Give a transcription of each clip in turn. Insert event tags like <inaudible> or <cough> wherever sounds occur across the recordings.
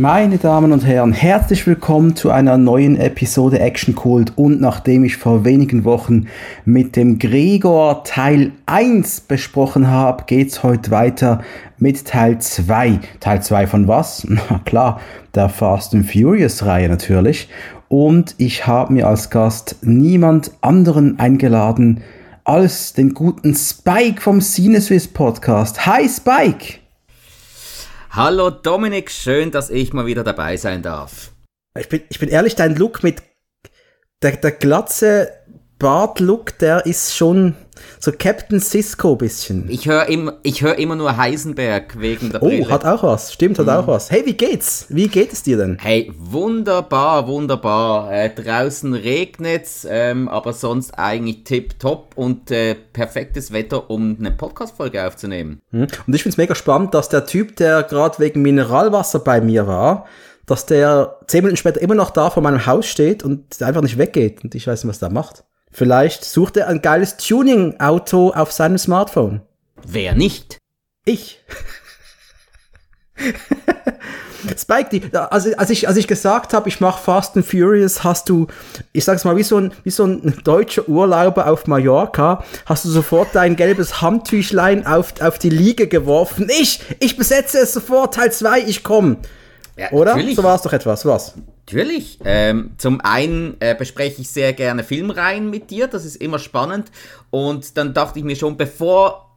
Meine Damen und Herren, herzlich willkommen zu einer neuen Episode Action Cult und nachdem ich vor wenigen Wochen mit dem Gregor Teil 1 besprochen habe, geht's heute weiter mit Teil 2. Teil 2 von was? <laughs> Na klar, der Fast and Furious Reihe natürlich. Und ich habe mir als Gast niemand anderen eingeladen als den guten Spike vom Cineswiss Podcast. Hi Spike! Hallo Dominik, schön, dass ich mal wieder dabei sein darf. Ich bin, ich bin ehrlich, dein Look mit der, der glatze Bart-Look, der ist schon so Captain Cisco bisschen. Ich höre im, hör immer nur Heisenberg wegen der oh, Brille. Oh, hat auch was. Stimmt, hat mhm. auch was. Hey, wie geht's? Wie geht es dir denn? Hey, wunderbar, wunderbar. Äh, draußen regnet's, ähm, aber sonst eigentlich tipptopp und äh, perfektes Wetter, um eine Podcast-Folge aufzunehmen. Mhm. Und ich find's mega spannend, dass der Typ, der gerade wegen Mineralwasser bei mir war, dass der zehn Minuten später immer noch da vor meinem Haus steht und einfach nicht weggeht. Und ich weiß nicht, was der macht. Vielleicht sucht er ein geiles Tuning-Auto auf seinem Smartphone. Wer nicht? Ich. <laughs> Spike, die, also, als, ich, als ich gesagt habe, ich mache Fast and Furious, hast du, ich sag's mal, wie so, ein, wie so ein deutscher Urlauber auf Mallorca, hast du sofort dein gelbes Handtüchlein auf, auf die Liege geworfen. Ich, ich besetze es sofort, Teil 2, ich komme. Ja, Oder? Natürlich. So war es doch etwas, was? Natürlich. Ähm, zum einen äh, bespreche ich sehr gerne Filmreihen mit dir, das ist immer spannend. Und dann dachte ich mir schon, bevor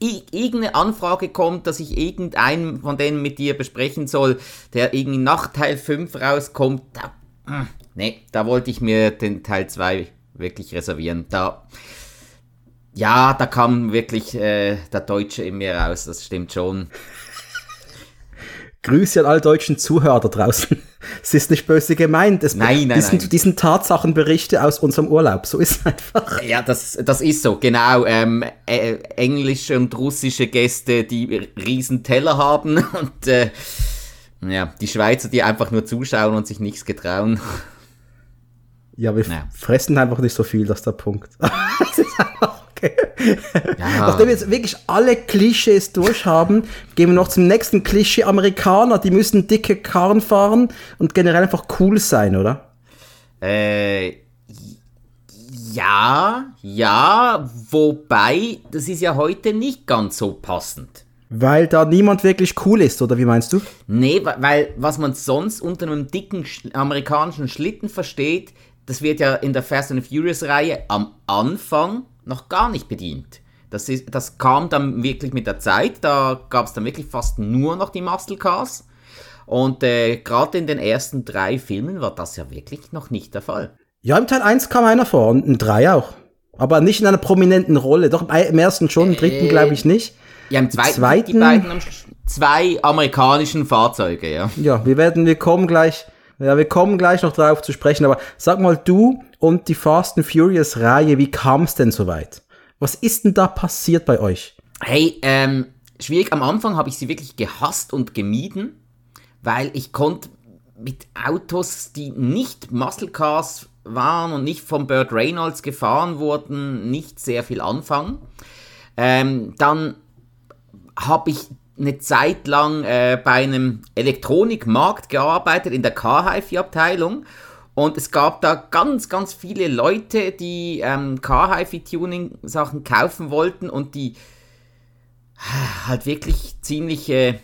irgendeine Anfrage kommt, dass ich irgendeinen von denen mit dir besprechen soll, der irgendwie nach Teil 5 rauskommt, da, hm, nee, da wollte ich mir den Teil 2 wirklich reservieren. Da, ja, da kam wirklich äh, der Deutsche in mir raus, das stimmt schon. Grüße an alle deutschen Zuhörer da draußen. <laughs> Es ist nicht böse gemeint. Es nein, nein, diesen, nein. diesen Tatsachenberichte aus unserem Urlaub. So ist es einfach. Ja, das, das ist so, genau. Ähm, äh, englische und russische Gäste, die riesen Teller haben <laughs> und äh, ja, die Schweizer, die einfach nur zuschauen und sich nichts getrauen. Ja, wir ja. fressen einfach nicht so viel, das ist der Punkt. <laughs> das ist einfach Okay. Ja. Nachdem wir jetzt wirklich alle Klischees durchhaben, gehen wir noch zum nächsten Klischee. Amerikaner, die müssen dicke Karren fahren und generell einfach cool sein, oder? Äh, ja, ja, wobei, das ist ja heute nicht ganz so passend. Weil da niemand wirklich cool ist, oder wie meinst du? Nee, weil was man sonst unter einem dicken amerikanischen Schlitten versteht, das wird ja in der Fast and Furious Reihe am Anfang noch gar nicht bedient. Das, ist, das kam dann wirklich mit der Zeit, da gab es dann wirklich fast nur noch die Muscle Cars. Und äh, gerade in den ersten drei Filmen war das ja wirklich noch nicht der Fall. Ja, im Teil 1 kam einer vor und im 3 auch. Aber nicht in einer prominenten Rolle. Doch im ersten schon, im dritten äh, glaube ich nicht. Ja, im zweiten, zweiten die beiden zwei amerikanischen Fahrzeuge, ja. Ja, wir werden, wir kommen gleich, ja, wir kommen gleich noch drauf zu sprechen, aber sag mal du, und die Fast and Furious Reihe, wie kam es denn so weit? Was ist denn da passiert bei euch? Hey, ähm, schwierig. Am Anfang habe ich sie wirklich gehasst und gemieden, weil ich konnte mit Autos, die nicht Muscle Cars waren und nicht von Burt Reynolds gefahren wurden, nicht sehr viel anfangen. Ähm, dann habe ich eine Zeit lang äh, bei einem Elektronikmarkt gearbeitet in der Car-HiFi-Abteilung und es gab da ganz, ganz viele Leute, die ähm, Car-HiFi-Tuning-Sachen kaufen wollten und die halt wirklich ziemliche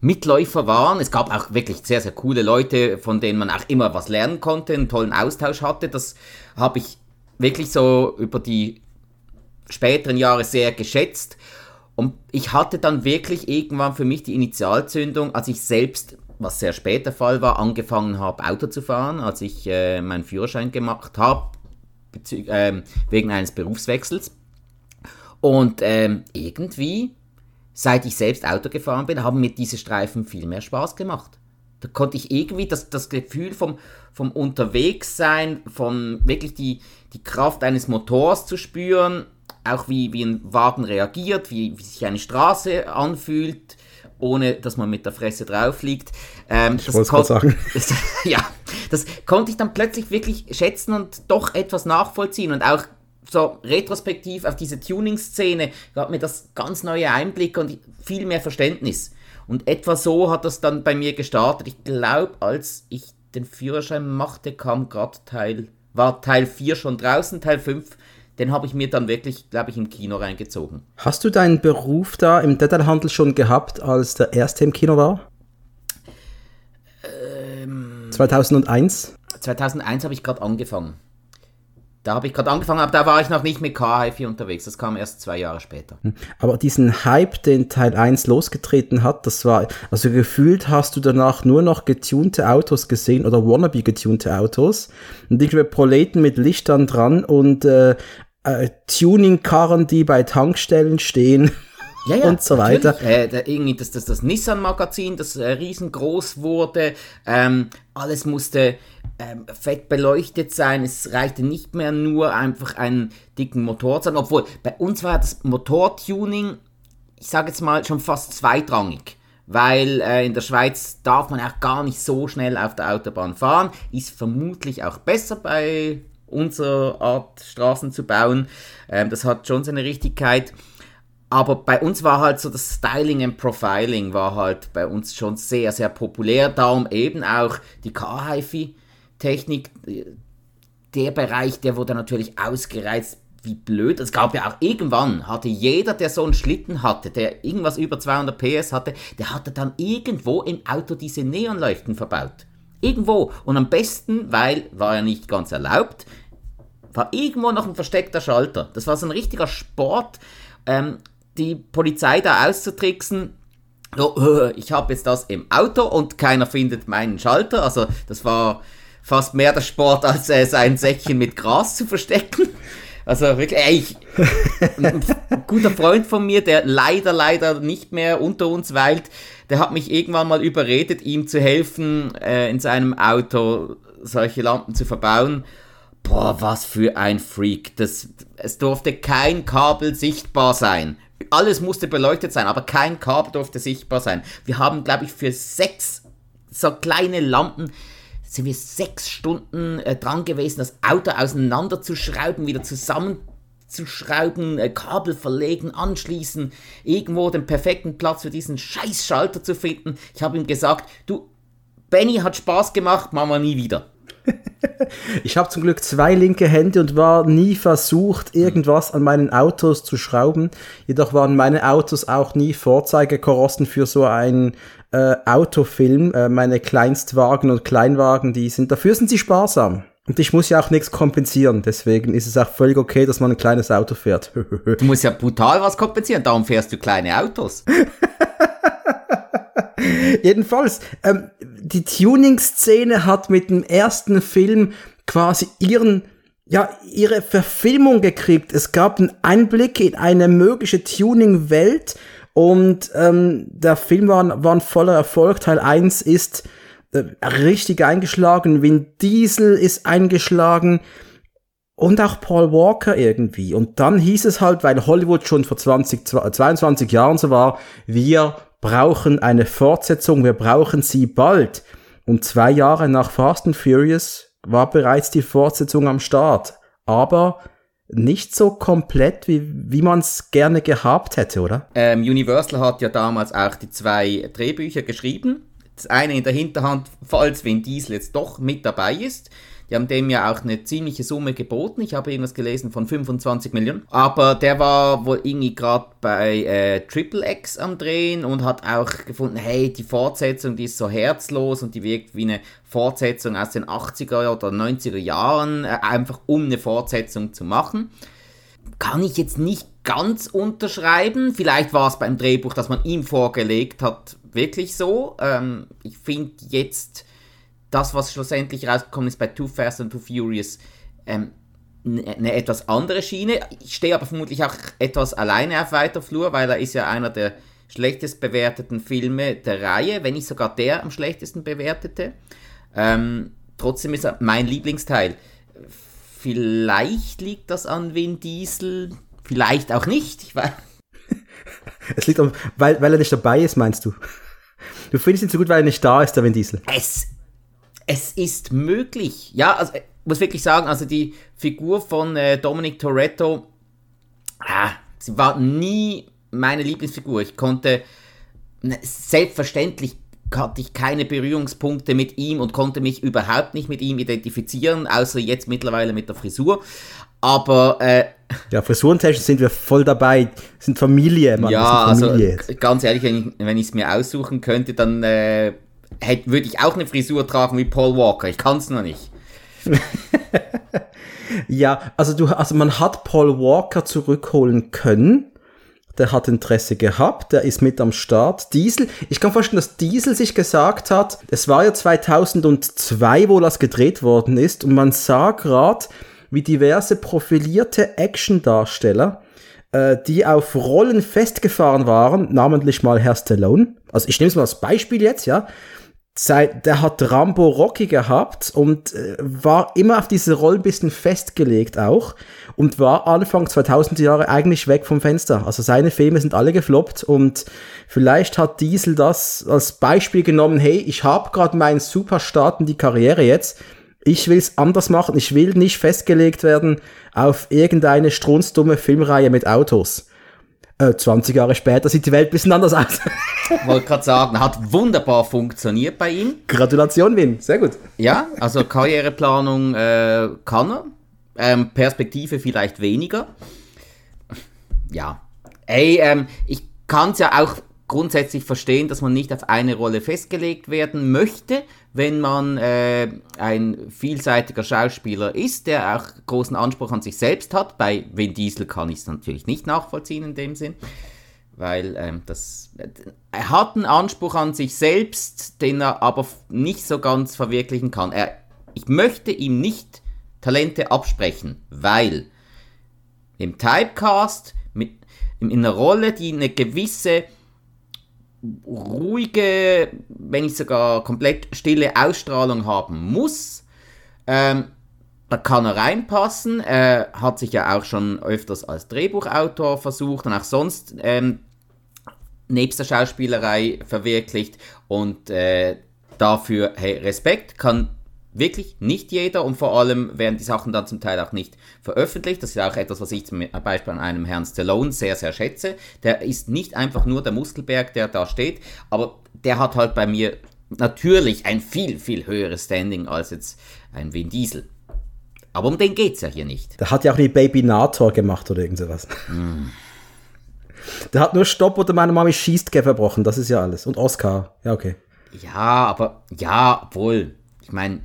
Mitläufer waren. Es gab auch wirklich sehr, sehr coole Leute, von denen man auch immer was lernen konnte, einen tollen Austausch hatte. Das habe ich wirklich so über die späteren Jahre sehr geschätzt. Und ich hatte dann wirklich irgendwann für mich die Initialzündung, als ich selbst was sehr spät der Fall war, angefangen habe, Auto zu fahren, als ich äh, meinen Führerschein gemacht habe, äh, wegen eines Berufswechsels. Und ähm, irgendwie, seit ich selbst Auto gefahren bin, haben mir diese Streifen viel mehr Spaß gemacht. Da konnte ich irgendwie das, das Gefühl vom, vom Unterwegssein, von wirklich die, die Kraft eines Motors zu spüren, auch wie, wie ein Wagen reagiert, wie, wie sich eine Straße anfühlt, ohne dass man mit der Fresse drauf liegt. Ähm, ich wollte es sagen. Das, <laughs> ja, das konnte ich dann plötzlich wirklich schätzen und doch etwas nachvollziehen und auch so retrospektiv auf diese Tuning-Szene gab mir das ganz neue Einblicke und viel mehr Verständnis. Und etwa so hat das dann bei mir gestartet. Ich glaube, als ich den Führerschein machte, kam gerade Teil, war Teil 4 schon draußen, Teil 5 den habe ich mir dann wirklich, glaube ich, im Kino reingezogen. Hast du deinen Beruf da im Detailhandel schon gehabt, als der erste im Kino war? Ähm, 2001? 2001 habe ich gerade angefangen. Da habe ich gerade angefangen, aber da war ich noch nicht mit K-HiFi unterwegs. Das kam erst zwei Jahre später. Hm. Aber diesen Hype, den Teil 1 losgetreten hat, das war, also gefühlt hast du danach nur noch getunte Autos gesehen oder wannabe getunte Autos und irgendwie Proleten mit Lichtern dran und äh, äh, Tuning-Karren, die bei Tankstellen stehen. Ja, ja, <laughs> und so weiter. Äh, da, irgendwie das, das, das Nissan-Magazin, das äh, riesengroß wurde, ähm, alles musste ähm, fett beleuchtet sein, es reichte nicht mehr nur einfach einen dicken Motor zu haben, obwohl bei uns war das Motortuning, ich sage jetzt mal, schon fast zweitrangig weil äh, in der Schweiz darf man auch gar nicht so schnell auf der Autobahn fahren. Ist vermutlich auch besser bei unsere Art Straßen zu bauen. Ähm, das hat schon seine Richtigkeit. Aber bei uns war halt so das Styling and Profiling war halt bei uns schon sehr, sehr populär. Darum eben auch die Car-HiFi-Technik. Der Bereich, der wurde natürlich ausgereizt wie blöd. Es gab ja auch irgendwann, hatte jeder, der so einen Schlitten hatte, der irgendwas über 200 PS hatte, der hatte dann irgendwo im Auto diese Neonleuchten verbaut. Irgendwo. Und am besten, weil war ja nicht ganz erlaubt, war irgendwo noch ein versteckter Schalter. Das war so ein richtiger Sport, ähm, die Polizei da auszutricksen. Oh, ich habe jetzt das im Auto und keiner findet meinen Schalter. Also das war fast mehr der Sport, als äh, sein Säckchen mit Gras zu verstecken. Also wirklich, ey, ich, ein guter Freund von mir, der leider, leider nicht mehr unter uns weilt, der hat mich irgendwann mal überredet, ihm zu helfen, äh, in seinem Auto solche Lampen zu verbauen. Boah, was für ein Freak. Das, es durfte kein Kabel sichtbar sein. Alles musste beleuchtet sein, aber kein Kabel durfte sichtbar sein. Wir haben, glaube ich, für sechs so kleine Lampen sind wir sechs Stunden äh, dran gewesen, das Auto auseinanderzuschrauben, wieder zusammen zu schrauben, äh, Kabel verlegen, anschließen, irgendwo den perfekten Platz für diesen Scheißschalter zu finden. Ich habe ihm gesagt, du, Benny hat Spaß gemacht, machen wir nie wieder. <laughs> ich habe zum Glück zwei linke Hände und war nie versucht, irgendwas an meinen Autos zu schrauben. Jedoch waren meine Autos auch nie Vorzeigekorossen für so einen äh, Autofilm. Äh, meine Kleinstwagen und Kleinwagen, die sind, dafür sind sie sparsam. Und ich muss ja auch nichts kompensieren, deswegen ist es auch völlig okay, dass man ein kleines Auto fährt. du musst ja brutal was kompensieren, darum fährst du kleine Autos. <laughs> Jedenfalls, ähm, die Tuning-Szene hat mit dem ersten Film quasi ihren, ja, ihre Verfilmung gekriegt. Es gab einen Einblick in eine mögliche Tuning-Welt und ähm, der Film war, war ein voller Erfolg. Teil 1 ist richtig eingeschlagen. Vin Diesel ist eingeschlagen. Und auch Paul Walker irgendwie. Und dann hieß es halt, weil Hollywood schon vor 20, 22 Jahren so war, wir brauchen eine Fortsetzung, wir brauchen sie bald. Und zwei Jahre nach Fast and Furious war bereits die Fortsetzung am Start. Aber nicht so komplett, wie, wie man es gerne gehabt hätte, oder? Ähm, Universal hat ja damals auch die zwei Drehbücher geschrieben das eine in der Hinterhand, falls Vin Diesel jetzt doch mit dabei ist. Die haben dem ja auch eine ziemliche Summe geboten. Ich habe irgendwas gelesen von 25 Millionen. Aber der war wohl irgendwie gerade bei äh, Triple X am Drehen und hat auch gefunden, hey, die Fortsetzung, die ist so herzlos und die wirkt wie eine Fortsetzung aus den 80er oder 90er Jahren, äh, einfach um eine Fortsetzung zu machen. Kann ich jetzt nicht ganz unterschreiben. Vielleicht war es beim Drehbuch, das man ihm vorgelegt hat, wirklich so. Ähm, ich finde jetzt das, was schlussendlich rausgekommen ist bei Too Fast and Too Furious, ähm, eine etwas andere Schiene. Ich stehe aber vermutlich auch etwas alleine auf weiter Flur, weil er ist ja einer der schlechtest bewerteten Filme der Reihe, wenn nicht sogar der am schlechtesten bewertete. Ähm, trotzdem ist er mein Lieblingsteil. Vielleicht liegt das an Vin Diesel, vielleicht auch nicht. Ich weiß. Es liegt um, weil, weil er nicht dabei ist, meinst du? Du findest ihn so gut, weil er nicht da ist, der Vin Diesel. Es, es ist möglich. Ja, also ich muss wirklich sagen, also die Figur von äh, Dominic Toretto, ah, sie war nie meine Lieblingsfigur. Ich konnte selbstverständlich hatte ich keine Berührungspunkte mit ihm und konnte mich überhaupt nicht mit ihm identifizieren, außer jetzt mittlerweile mit der Frisur. Aber äh, ja, frisurentechnisch sind wir voll dabei, sind Familie, Mann. Ja, Familie also ganz ehrlich, wenn ich es mir aussuchen könnte, dann äh, würde ich auch eine Frisur tragen wie Paul Walker. Ich kann es noch nicht. <laughs> ja, also du, also man hat Paul Walker zurückholen können der hat Interesse gehabt, der ist mit am Start. Diesel, ich kann vorstellen, dass Diesel sich gesagt hat, es war ja 2002, wo das gedreht worden ist, und man sah gerade, wie diverse profilierte Action-Darsteller, äh, die auf Rollen festgefahren waren, namentlich mal Herr Stallone, also ich nehme es mal als Beispiel jetzt, ja, seit, der hat Rambo Rocky gehabt und äh, war immer auf diese Rolle ein bisschen festgelegt auch und war Anfang 2000 Jahre eigentlich weg vom Fenster. Also seine Filme sind alle gefloppt und vielleicht hat Diesel das als Beispiel genommen, hey, ich habe gerade meinen Superstart in die Karriere jetzt, ich will es anders machen, ich will nicht festgelegt werden auf irgendeine strunzdumme Filmreihe mit Autos. 20 äh, Jahre später sieht die Welt ein bisschen anders aus. <laughs> Wollte gerade sagen, hat wunderbar funktioniert bei ihm. Gratulation, Win, sehr gut. Ja, also Karriereplanung äh, kann er. Ähm, Perspektive vielleicht weniger. Ja. Ey, ähm, ich kann es ja auch grundsätzlich verstehen, dass man nicht auf eine Rolle festgelegt werden möchte, wenn man äh, ein vielseitiger Schauspieler ist, der auch großen Anspruch an sich selbst hat. Bei Vin Diesel kann ich es natürlich nicht nachvollziehen in dem Sinn, weil ähm, das, äh, er hat einen Anspruch an sich selbst, den er aber nicht so ganz verwirklichen kann. Er, ich möchte ihm nicht Talente absprechen, weil im Typecast mit, in einer Rolle, die eine gewisse ruhige, wenn nicht sogar komplett stille Ausstrahlung haben muss. Ähm, da kann er reinpassen. Er hat sich ja auch schon öfters als Drehbuchautor versucht und auch sonst ähm, nebst der Schauspielerei verwirklicht. Und äh, dafür hey, Respekt, kann wirklich nicht jeder und vor allem werden die Sachen dann zum Teil auch nicht veröffentlicht. Das ist auch etwas, was ich zum Beispiel an einem Herrn Stallone sehr, sehr schätze. Der ist nicht einfach nur der Muskelberg, der da steht, aber der hat halt bei mir natürlich ein viel, viel höheres Standing als jetzt ein Vin Diesel. Aber um den geht es ja hier nicht. Der hat ja auch die Baby Nator gemacht oder irgend sowas. Mm. Der hat nur Stopp oder meine Mami schießt verbrochen, das ist ja alles. Und Oscar, ja okay. Ja, aber ja, obwohl, ich meine,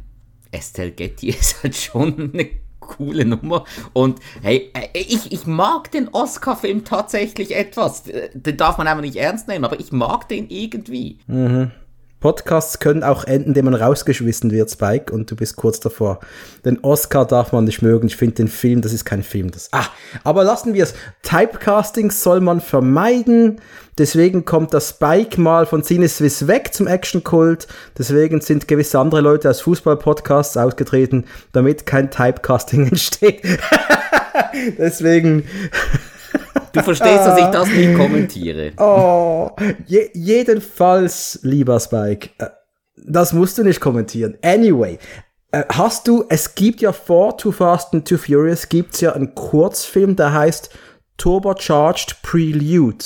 Estelle Getty <laughs> ist halt schon eine coole Nummer. Und hey, äh, ich, ich mag den Oscar-Film tatsächlich etwas. Den darf man einfach nicht ernst nehmen, aber ich mag den irgendwie. Mhm. Podcasts können auch enden, indem man rausgeschmissen wird, Spike, und du bist kurz davor. Den Oscar darf man nicht mögen. Ich finde den Film, das ist kein Film. Das, ah, aber lassen wir es. Typecastings soll man vermeiden. Deswegen kommt das Spike mal von Cineswiss weg zum Action-Kult. Deswegen sind gewisse andere Leute aus Fußball-Podcasts ausgetreten, damit kein Typecasting <laughs> entsteht. <laughs> Deswegen Du verstehst, dass ich das nicht kommentiere. Oh, je, jedenfalls, lieber Spike, äh, das musst du nicht kommentieren. Anyway, äh, hast du, es gibt ja vor Too Fast and Too Furious, gibt's ja einen Kurzfilm, der heißt Turbocharged Prelude.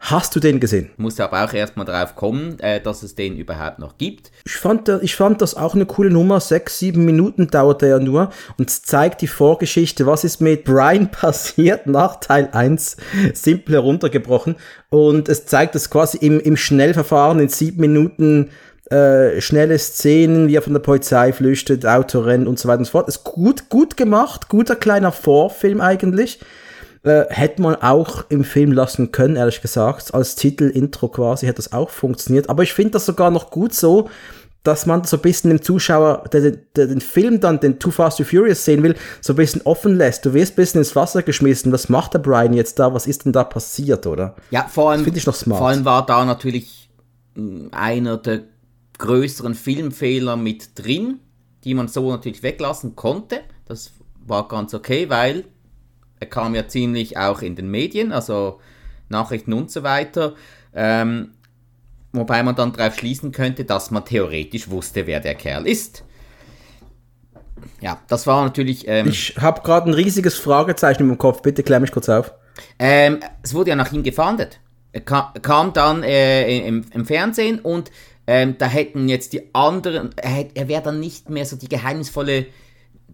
Hast du den gesehen? Muss aber auch erstmal drauf kommen, äh, dass es den überhaupt noch gibt. Ich fand, ich fand das auch eine coole Nummer. Sechs, sieben Minuten dauert er ja nur und zeigt die Vorgeschichte. Was ist mit Brian <laughs> passiert nach Teil 1? Simpel heruntergebrochen. Und es zeigt es quasi im, im Schnellverfahren in sieben Minuten äh, schnelle Szenen, wie er von der Polizei flüchtet, Auto rennt und so weiter und so fort. Ist gut, gut gemacht, guter kleiner Vorfilm eigentlich. Äh, hätte man auch im Film lassen können, ehrlich gesagt. Als Titel-Intro quasi hätte das auch funktioniert. Aber ich finde das sogar noch gut so, dass man so ein bisschen dem Zuschauer, der, der, den Film dann, den Too Fast to Furious sehen will, so ein bisschen offen lässt. Du wirst ein bisschen ins Wasser geschmissen. Was macht der Brian jetzt da? Was ist denn da passiert, oder? Ja, vor allem, ich noch smart. Vor allem war da natürlich hm, einer der größeren Filmfehler mit drin, die man so natürlich weglassen konnte. Das war ganz okay, weil er kam ja ziemlich auch in den Medien, also Nachrichten und so weiter. Ähm, wobei man dann darauf schließen könnte, dass man theoretisch wusste, wer der Kerl ist. Ja, das war natürlich. Ähm, ich habe gerade ein riesiges Fragezeichen im Kopf. Bitte klär mich kurz auf. Ähm, es wurde ja nach ihm gefahndet. kam, kam dann äh, im, im, Fernsehen und ähm, da hätten jetzt die anderen, er, er wäre dann nicht mehr so die geheimnisvolle,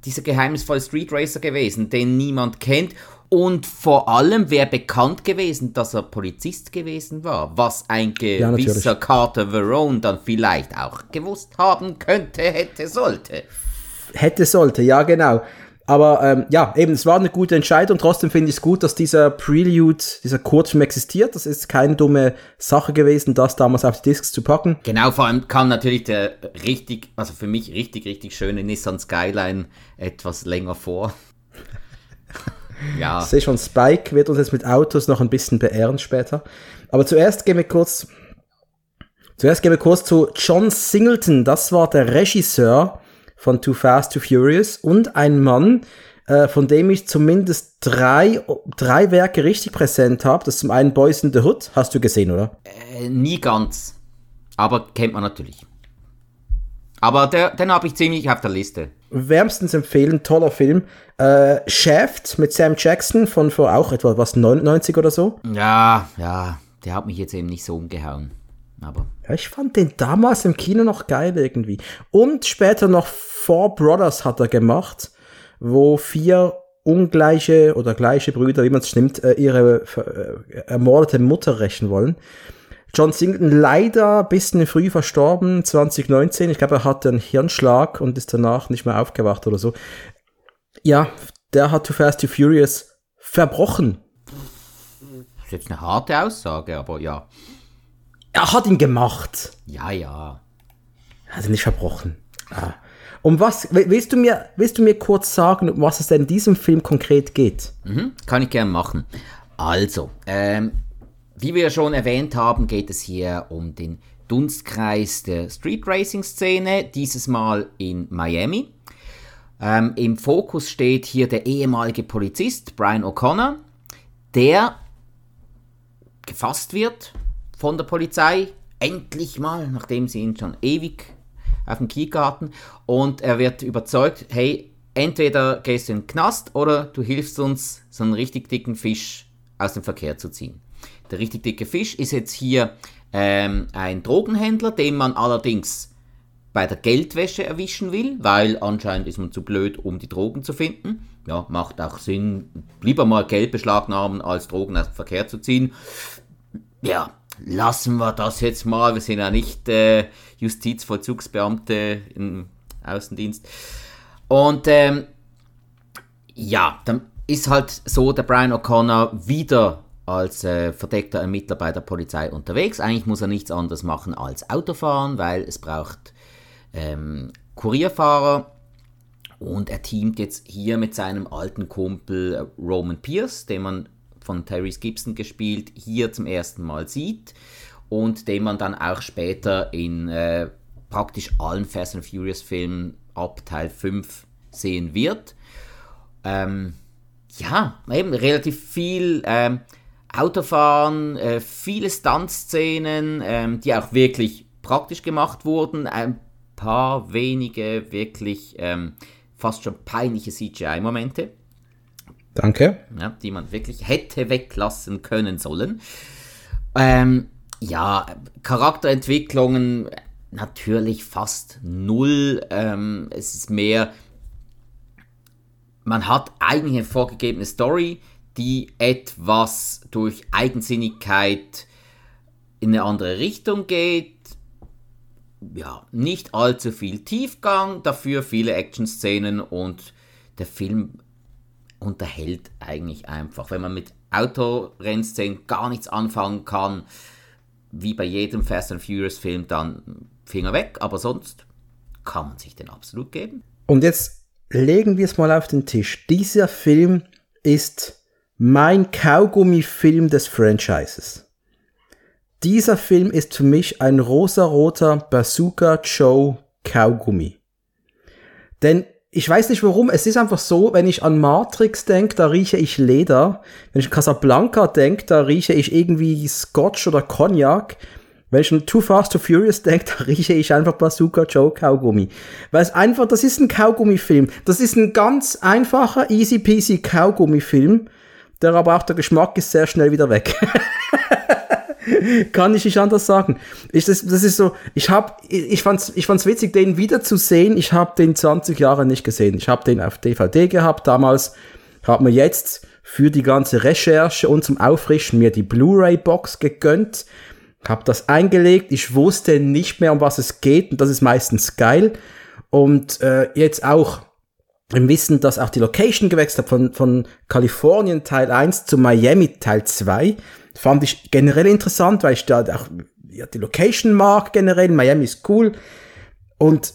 dieser geheimnisvolle Street Racer gewesen, den niemand kennt. Und vor allem wäre bekannt gewesen, dass er Polizist gewesen war, was ein gewisser ja, Carter Verone dann vielleicht auch gewusst haben könnte, hätte, sollte. Hätte, sollte, ja genau. Aber ähm, ja, eben, es war eine gute Entscheidung. Trotzdem finde ich es gut, dass dieser Prelude, dieser Kurzfilm existiert. Das ist keine dumme Sache gewesen, das damals auf die Discs zu packen. Genau, vor allem kam natürlich der richtig, also für mich richtig, richtig schöne Nissan Skyline etwas länger vor. <laughs> ja. Ich sehe schon, Spike wird uns jetzt mit Autos noch ein bisschen beehren später. Aber zuerst gehen wir kurz, zuerst gehen wir kurz zu John Singleton. Das war der Regisseur von Too Fast, Too Furious und ein Mann, äh, von dem ich zumindest drei, drei Werke richtig präsent habe. Das ist zum einen Boys in the Hood, hast du gesehen, oder? Äh, nie ganz, aber kennt man natürlich. Aber der, den habe ich ziemlich auf der Liste. Wärmstens empfehlen, toller Film. Äh, Shaft mit Sam Jackson von vor auch etwa was 99 oder so. Ja, ja, der hat mich jetzt eben nicht so umgehauen. Aber. Ja, ich fand den damals im Kino noch geil irgendwie. Und später noch Four Brothers hat er gemacht, wo vier ungleiche oder gleiche Brüder, wie man es nimmt, äh, ihre äh, ermordete Mutter rächen wollen. John Singleton leider ein bisschen früh verstorben, 2019. Ich glaube, er hatte einen Hirnschlag und ist danach nicht mehr aufgewacht oder so. Ja, der hat Too Fast, Too Furious verbrochen. Das ist jetzt eine harte Aussage, aber ja. Er hat ihn gemacht. Ja, ja. Er hat ihn nicht verbrochen. Ah. Um was, willst du mir, willst du mir kurz sagen, um was es denn in diesem Film konkret geht? Mhm, kann ich gerne machen. Also, ähm, wie wir schon erwähnt haben, geht es hier um den Dunstkreis der Street Racing Szene, dieses Mal in Miami. Ähm, Im Fokus steht hier der ehemalige Polizist Brian O'Connor, der gefasst wird von der Polizei, endlich mal, nachdem sie ihn schon ewig auf dem Kiegarten und er wird überzeugt, hey, entweder gehst du in den Knast oder du hilfst uns, so einen richtig dicken Fisch aus dem Verkehr zu ziehen. Der richtig dicke Fisch ist jetzt hier ähm, ein Drogenhändler, den man allerdings bei der Geldwäsche erwischen will, weil anscheinend ist man zu blöd, um die Drogen zu finden. Ja, macht auch Sinn, lieber mal Geld beschlagnahmen, als Drogen aus dem Verkehr zu ziehen. Ja, lassen wir das jetzt mal. Wir sind ja nicht äh, Justizvollzugsbeamte im Außendienst. Und ähm, ja, dann ist halt so der Brian O'Connor wieder als äh, verdeckter Ermittler bei der Polizei unterwegs. Eigentlich muss er nichts anderes machen als Autofahren, weil es braucht ähm, Kurierfahrer. Und er teamt jetzt hier mit seinem alten Kumpel äh, Roman Pierce, den man von Tyrese Gibson gespielt, hier zum ersten Mal sieht und den man dann auch später in äh, praktisch allen Fast and Furious Filmen ab Teil 5 sehen wird. Ähm, ja, eben relativ viel ähm, Autofahren, äh, viele Stuntszenen, ähm, die auch wirklich praktisch gemacht wurden, ein paar wenige wirklich ähm, fast schon peinliche CGI-Momente. Danke. Ja, die man wirklich hätte weglassen können sollen. Ähm, ja, Charakterentwicklungen natürlich fast null. Ähm, es ist mehr, man hat eigentlich eine vorgegebene Story, die etwas durch Eigensinnigkeit in eine andere Richtung geht. Ja, nicht allzu viel Tiefgang, dafür viele Action-Szenen und der Film unterhält eigentlich einfach. Wenn man mit Autorennszenen gar nichts anfangen kann, wie bei jedem Fast and Furious Film, dann Finger weg, aber sonst kann man sich den absolut geben. Und jetzt legen wir es mal auf den Tisch. Dieser Film ist mein Kaugummi-Film des Franchises. Dieser Film ist für mich ein rosaroter Bazooka Joe Kaugummi. Denn ich weiß nicht warum, es ist einfach so, wenn ich an Matrix denke, da rieche ich Leder. Wenn ich an Casablanca denke, da rieche ich irgendwie Scotch oder Cognac. Wenn ich an Too Fast, Too Furious denke, <laughs> da rieche ich einfach Bazooka Joe Kaugummi. Weil es einfach, das ist ein Kaugummi-Film. Das ist ein ganz einfacher, easy peasy Kaugummi-Film. Der aber auch der Geschmack ist sehr schnell wieder weg. <laughs> Kann ich nicht anders sagen. Ich, das, das ist so, ich hab, ich, ich fand's, ich fand's witzig, den wieder zu sehen. Ich habe den 20 Jahre nicht gesehen. Ich habe den auf DVD gehabt damals. Hab mir jetzt für die ganze Recherche und zum Auffrischen mir die Blu-ray-Box gegönnt. Hab das eingelegt. Ich wusste nicht mehr, um was es geht. Und das ist meistens geil. Und äh, jetzt auch im Wissen, dass auch die Location gewechselt hat von, von Kalifornien Teil 1 zu Miami Teil 2 fand ich generell interessant, weil ich da auch ja, die Location mag generell. Miami ist cool. Und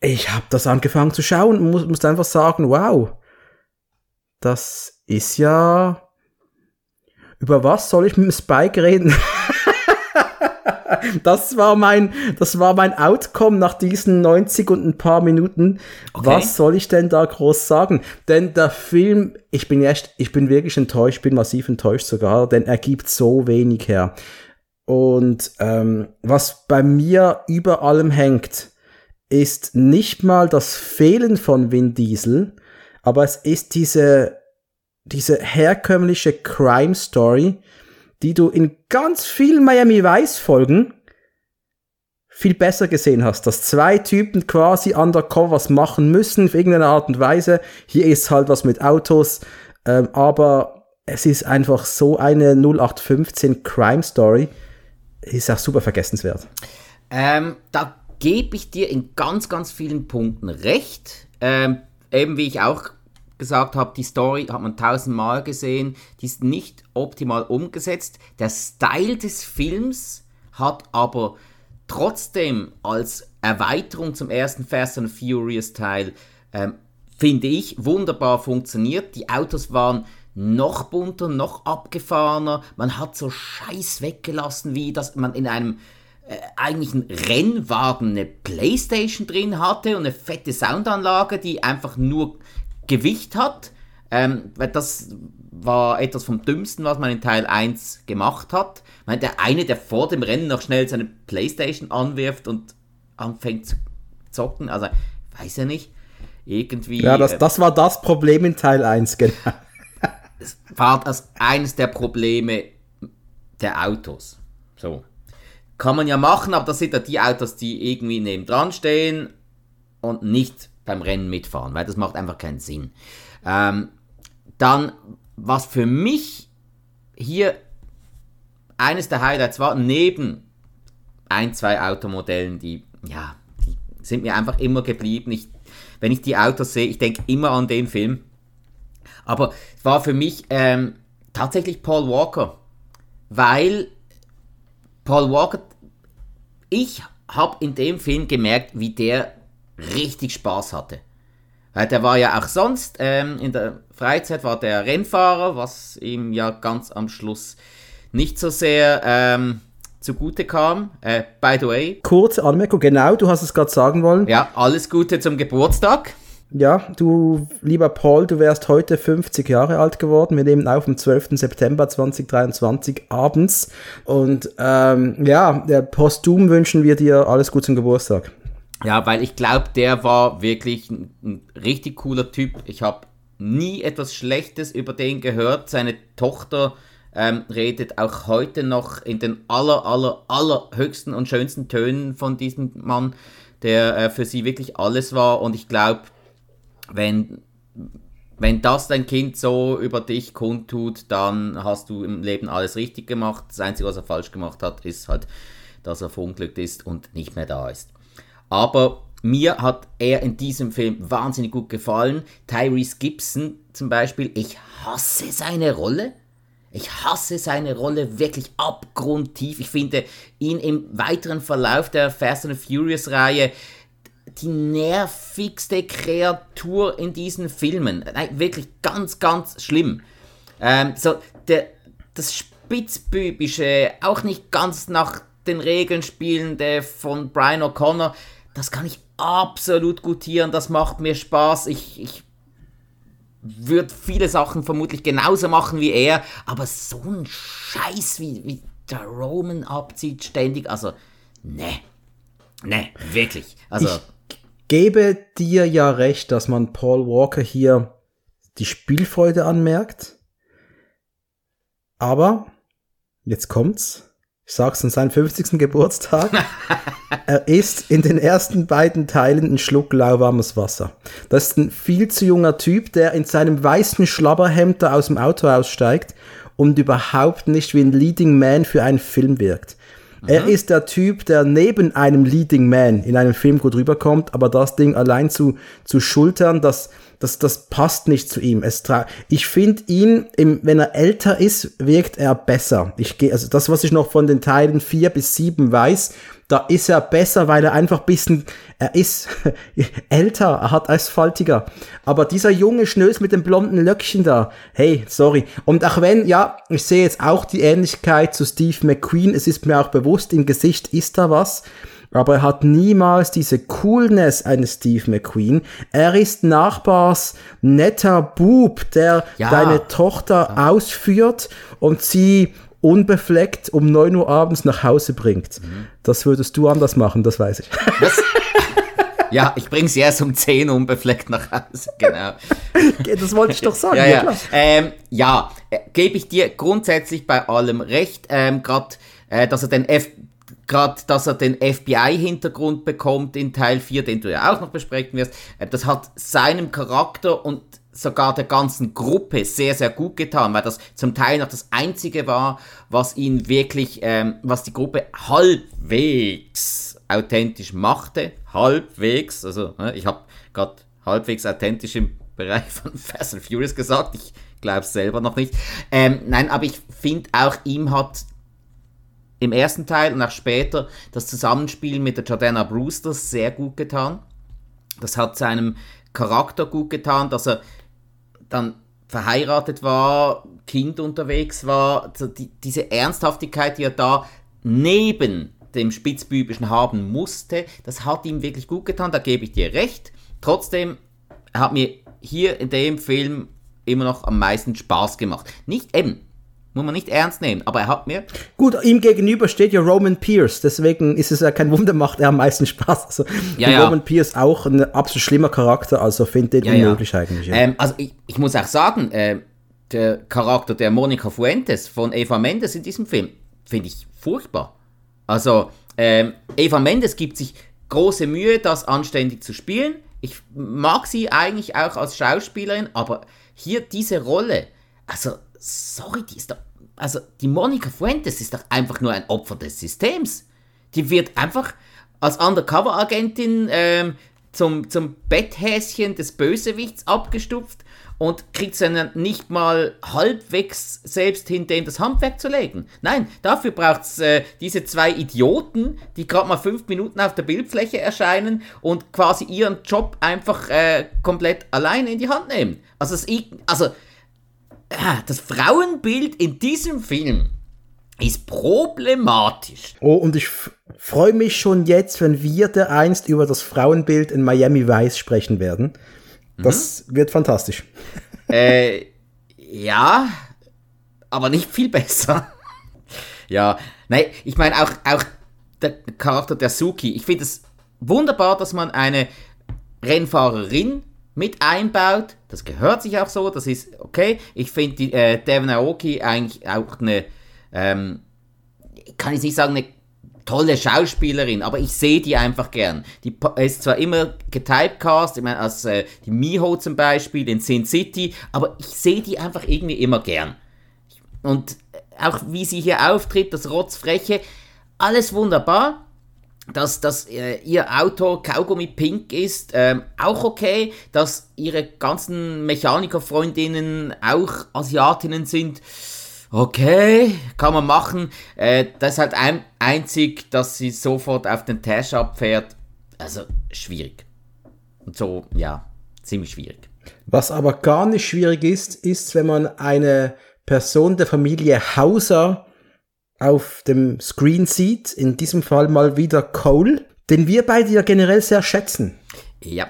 ich habe das angefangen zu schauen und muss, muss einfach sagen, wow, das ist ja... Über was soll ich mit dem Spike reden? <laughs> das war mein, das war mein Outcome nach diesen 90 und ein paar Minuten. Okay. Was soll ich denn da groß sagen? Denn der Film, ich bin echt, ich bin wirklich enttäuscht, bin massiv enttäuscht sogar, denn er gibt so wenig her. Und ähm, was bei mir über allem hängt, ist nicht mal das Fehlen von Vin Diesel, aber es ist diese, diese herkömmliche Crime Story, die du in ganz vielen Miami Vice Folgen viel besser gesehen hast, dass zwei Typen quasi undercover machen müssen, auf irgendeine Art und Weise. Hier ist halt was mit Autos, ähm, aber es ist einfach so eine 0815 Crime Story, ist auch super vergessenswert. Ähm, da gebe ich dir in ganz, ganz vielen Punkten recht. Ähm, eben wie ich auch gesagt habe, die Story hat man tausendmal gesehen, die ist nicht optimal umgesetzt. Der Style des Films hat aber trotzdem als Erweiterung zum ersten Fast and Furious Teil, ähm, finde ich, wunderbar funktioniert. Die Autos waren noch bunter, noch abgefahrener. Man hat so Scheiß weggelassen, wie dass man in einem äh, eigentlich Rennwagen eine Playstation drin hatte und eine fette Soundanlage, die einfach nur Gewicht hat. Ähm, weil das war etwas vom Dümmsten, was man in Teil 1 gemacht hat. Ich meine, der eine, der vor dem Rennen noch schnell seine Playstation anwirft und anfängt zu zocken, also weiß ja nicht, irgendwie. Ja, das, äh, das war das Problem in Teil 1, genau. Es war das eines der Probleme der Autos. So. Kann man ja machen, aber das sind ja die Autos, die irgendwie nebendran stehen und nicht beim Rennen mitfahren, weil das macht einfach keinen Sinn. Ähm, dann, was für mich hier eines der Highlights war, neben ein, zwei Automodellen, die, ja, die sind mir einfach immer geblieben. Ich, wenn ich die Autos sehe, ich denke immer an den Film. Aber es war für mich ähm, tatsächlich Paul Walker, weil Paul Walker, ich habe in dem Film gemerkt, wie der richtig Spaß hatte. Weil der war ja auch sonst ähm, in der Freizeit war der Rennfahrer, was ihm ja ganz am Schluss nicht so sehr ähm, zugute kam. Äh, by the way. Kurze Anmerkung, genau, du hast es gerade sagen wollen. Ja, alles Gute zum Geburtstag. Ja, du, lieber Paul, du wärst heute 50 Jahre alt geworden. Wir nehmen auf am 12. September 2023 abends. Und ähm, ja, der posthum wünschen wir dir alles Gute zum Geburtstag. Ja, weil ich glaube, der war wirklich ein, ein richtig cooler Typ. Ich habe nie etwas Schlechtes über den gehört. Seine Tochter ähm, redet auch heute noch in den aller, aller, aller höchsten und schönsten Tönen von diesem Mann, der äh, für sie wirklich alles war. Und ich glaube, wenn, wenn das dein Kind so über dich kundtut, dann hast du im Leben alles richtig gemacht. Das Einzige, was er falsch gemacht hat, ist halt, dass er verunglückt ist und nicht mehr da ist. Aber mir hat er in diesem Film wahnsinnig gut gefallen. Tyrese Gibson zum Beispiel, ich hasse seine Rolle. Ich hasse seine Rolle wirklich abgrundtief. Ich finde ihn im weiteren Verlauf der Fast and Furious Reihe die nervigste Kreatur in diesen Filmen. Nein, wirklich ganz, ganz schlimm. Ähm, so, der, das Spitzbübische, auch nicht ganz nach den Regeln spielende von Brian O'Connor, das kann ich absolut gutieren, das macht mir Spaß. Ich, ich würde viele Sachen vermutlich genauso machen wie er, aber so ein Scheiß wie, wie der Roman abzieht ständig, also, ne, ne, wirklich. Also, ich gebe dir ja recht, dass man Paul Walker hier die Spielfreude anmerkt, aber Jetzt kommt's. Ich sag's an seinem 50. Geburtstag. <laughs> er ist in den ersten beiden Teilen ein Schluck lauwarmes Wasser. Das ist ein viel zu junger Typ, der in seinem weißen Schlabberhemd da aus dem Auto aussteigt und überhaupt nicht wie ein Leading Man für einen Film wirkt. Mhm. Er ist der Typ, der neben einem Leading Man in einem Film gut rüberkommt, aber das Ding allein zu, zu schultern, das, das, das passt nicht zu ihm. Es ich finde ihn, im, wenn er älter ist, wirkt er besser. Ich gehe, also das, was ich noch von den Teilen vier bis sieben weiß, da ist er besser, weil er einfach bisschen, er ist <laughs> älter, er hat asphaltiger. Aber dieser junge Schnös mit dem blonden Löckchen da, hey, sorry. Und auch wenn, ja, ich sehe jetzt auch die Ähnlichkeit zu Steve McQueen, es ist mir auch bewusst, im Gesicht ist da was aber er hat niemals diese Coolness eines Steve McQueen. Er ist Nachbars netter Bub, der ja. deine Tochter ja. ausführt und sie unbefleckt um 9 Uhr abends nach Hause bringt. Mhm. Das würdest du anders machen, das weiß ich. <laughs> Das, ja, ich bringe sie erst um 10 Uhr unbefleckt nach Hause, genau. das wollte ich doch sagen. ja, ja. Ähm, ja äh, gebe ich dir grundsätzlich bei allem recht. Ähm, Gerade, äh, dass er den F gerade, dass er den FBI-Hintergrund bekommt in Teil 4, den du ja auch noch besprechen wirst, äh, das hat seinem Charakter und sogar der ganzen Gruppe sehr, sehr gut getan, weil das zum Teil noch das Einzige war, was ihn wirklich, ähm, was die Gruppe halbwegs authentisch machte. Halbwegs, also ne, ich habe gerade halbwegs authentisch im Bereich von <laughs> Fast and Furious gesagt, ich glaube es selber noch nicht. Ähm, nein, aber ich finde auch, ihm hat im ersten Teil und auch später das Zusammenspiel mit der Jordana Brewster sehr gut getan. Das hat seinem Charakter gut getan, dass er dann verheiratet war, Kind unterwegs war, also die, diese Ernsthaftigkeit, die er da neben dem Spitzbübischen haben musste, das hat ihm wirklich gut getan, da gebe ich dir recht. Trotzdem hat mir hier in dem Film immer noch am meisten Spaß gemacht. Nicht eben, muss man nicht ernst nehmen, aber er hat mir. Gut, ihm gegenüber steht ja Roman Pierce, deswegen ist es ja kein Wunder, macht er am meisten Spaß. Also, ja, ja. Roman Pierce auch ein absolut schlimmer Charakter, also finde ich ja, unmöglich eigentlich. Ähm, also ich, ich, muss auch sagen, äh, der Charakter der Monica Fuentes von Eva Mendes in diesem Film finde ich furchtbar. Also ähm, Eva Mendes gibt sich große Mühe, das anständig zu spielen. Ich mag sie eigentlich auch als Schauspielerin, aber hier diese Rolle, also sorry, die ist doch, also die Monika Fuentes ist doch einfach nur ein Opfer des Systems. Die wird einfach als Undercover-Agentin ähm, zum, zum Betthäschen des Bösewichts abgestupft und kriegt dann nicht mal halbwegs selbst hin, dem das Handwerk zu legen. Nein, dafür braucht es äh, diese zwei Idioten, die gerade mal fünf Minuten auf der Bildfläche erscheinen und quasi ihren Job einfach äh, komplett alleine in die Hand nehmen. Also, das, also das Frauenbild in diesem Film ist problematisch. Oh, und ich freue mich schon jetzt, wenn wir der einst über das Frauenbild in Miami Vice sprechen werden. Das mhm. wird fantastisch. <laughs> Äh, ja, aber nicht viel besser. <laughs> ja, nein, ich meine auch, auch der Charakter der Suki. Ich finde es wunderbar, dass man eine Rennfahrerin mit einbaut. Das gehört sich auch so, das ist okay. Ich finde die äh, Devon Aoki eigentlich auch eine, ähm, kann ich nicht sagen, eine tolle Schauspielerin, aber ich sehe die einfach gern. Die ist zwar immer getypecast, ich meine, als äh, die Miho zum Beispiel in Sin City, aber ich sehe die einfach irgendwie immer gern. Und auch wie sie hier auftritt, das Rotzfreche, alles wunderbar dass, dass äh, ihr Auto Kaugummi pink ist, ähm, auch okay. Dass ihre ganzen Mechanikerfreundinnen auch Asiatinnen sind, okay, kann man machen. Äh, das ist halt ein, einzig, dass sie sofort auf den Tash abfährt. Also schwierig. Und so, ja, ziemlich schwierig. Was aber gar nicht schwierig ist, ist, wenn man eine Person der Familie Hauser auf dem Screen sieht. In diesem Fall mal wieder Cole, den wir beide ja generell sehr schätzen. Ja,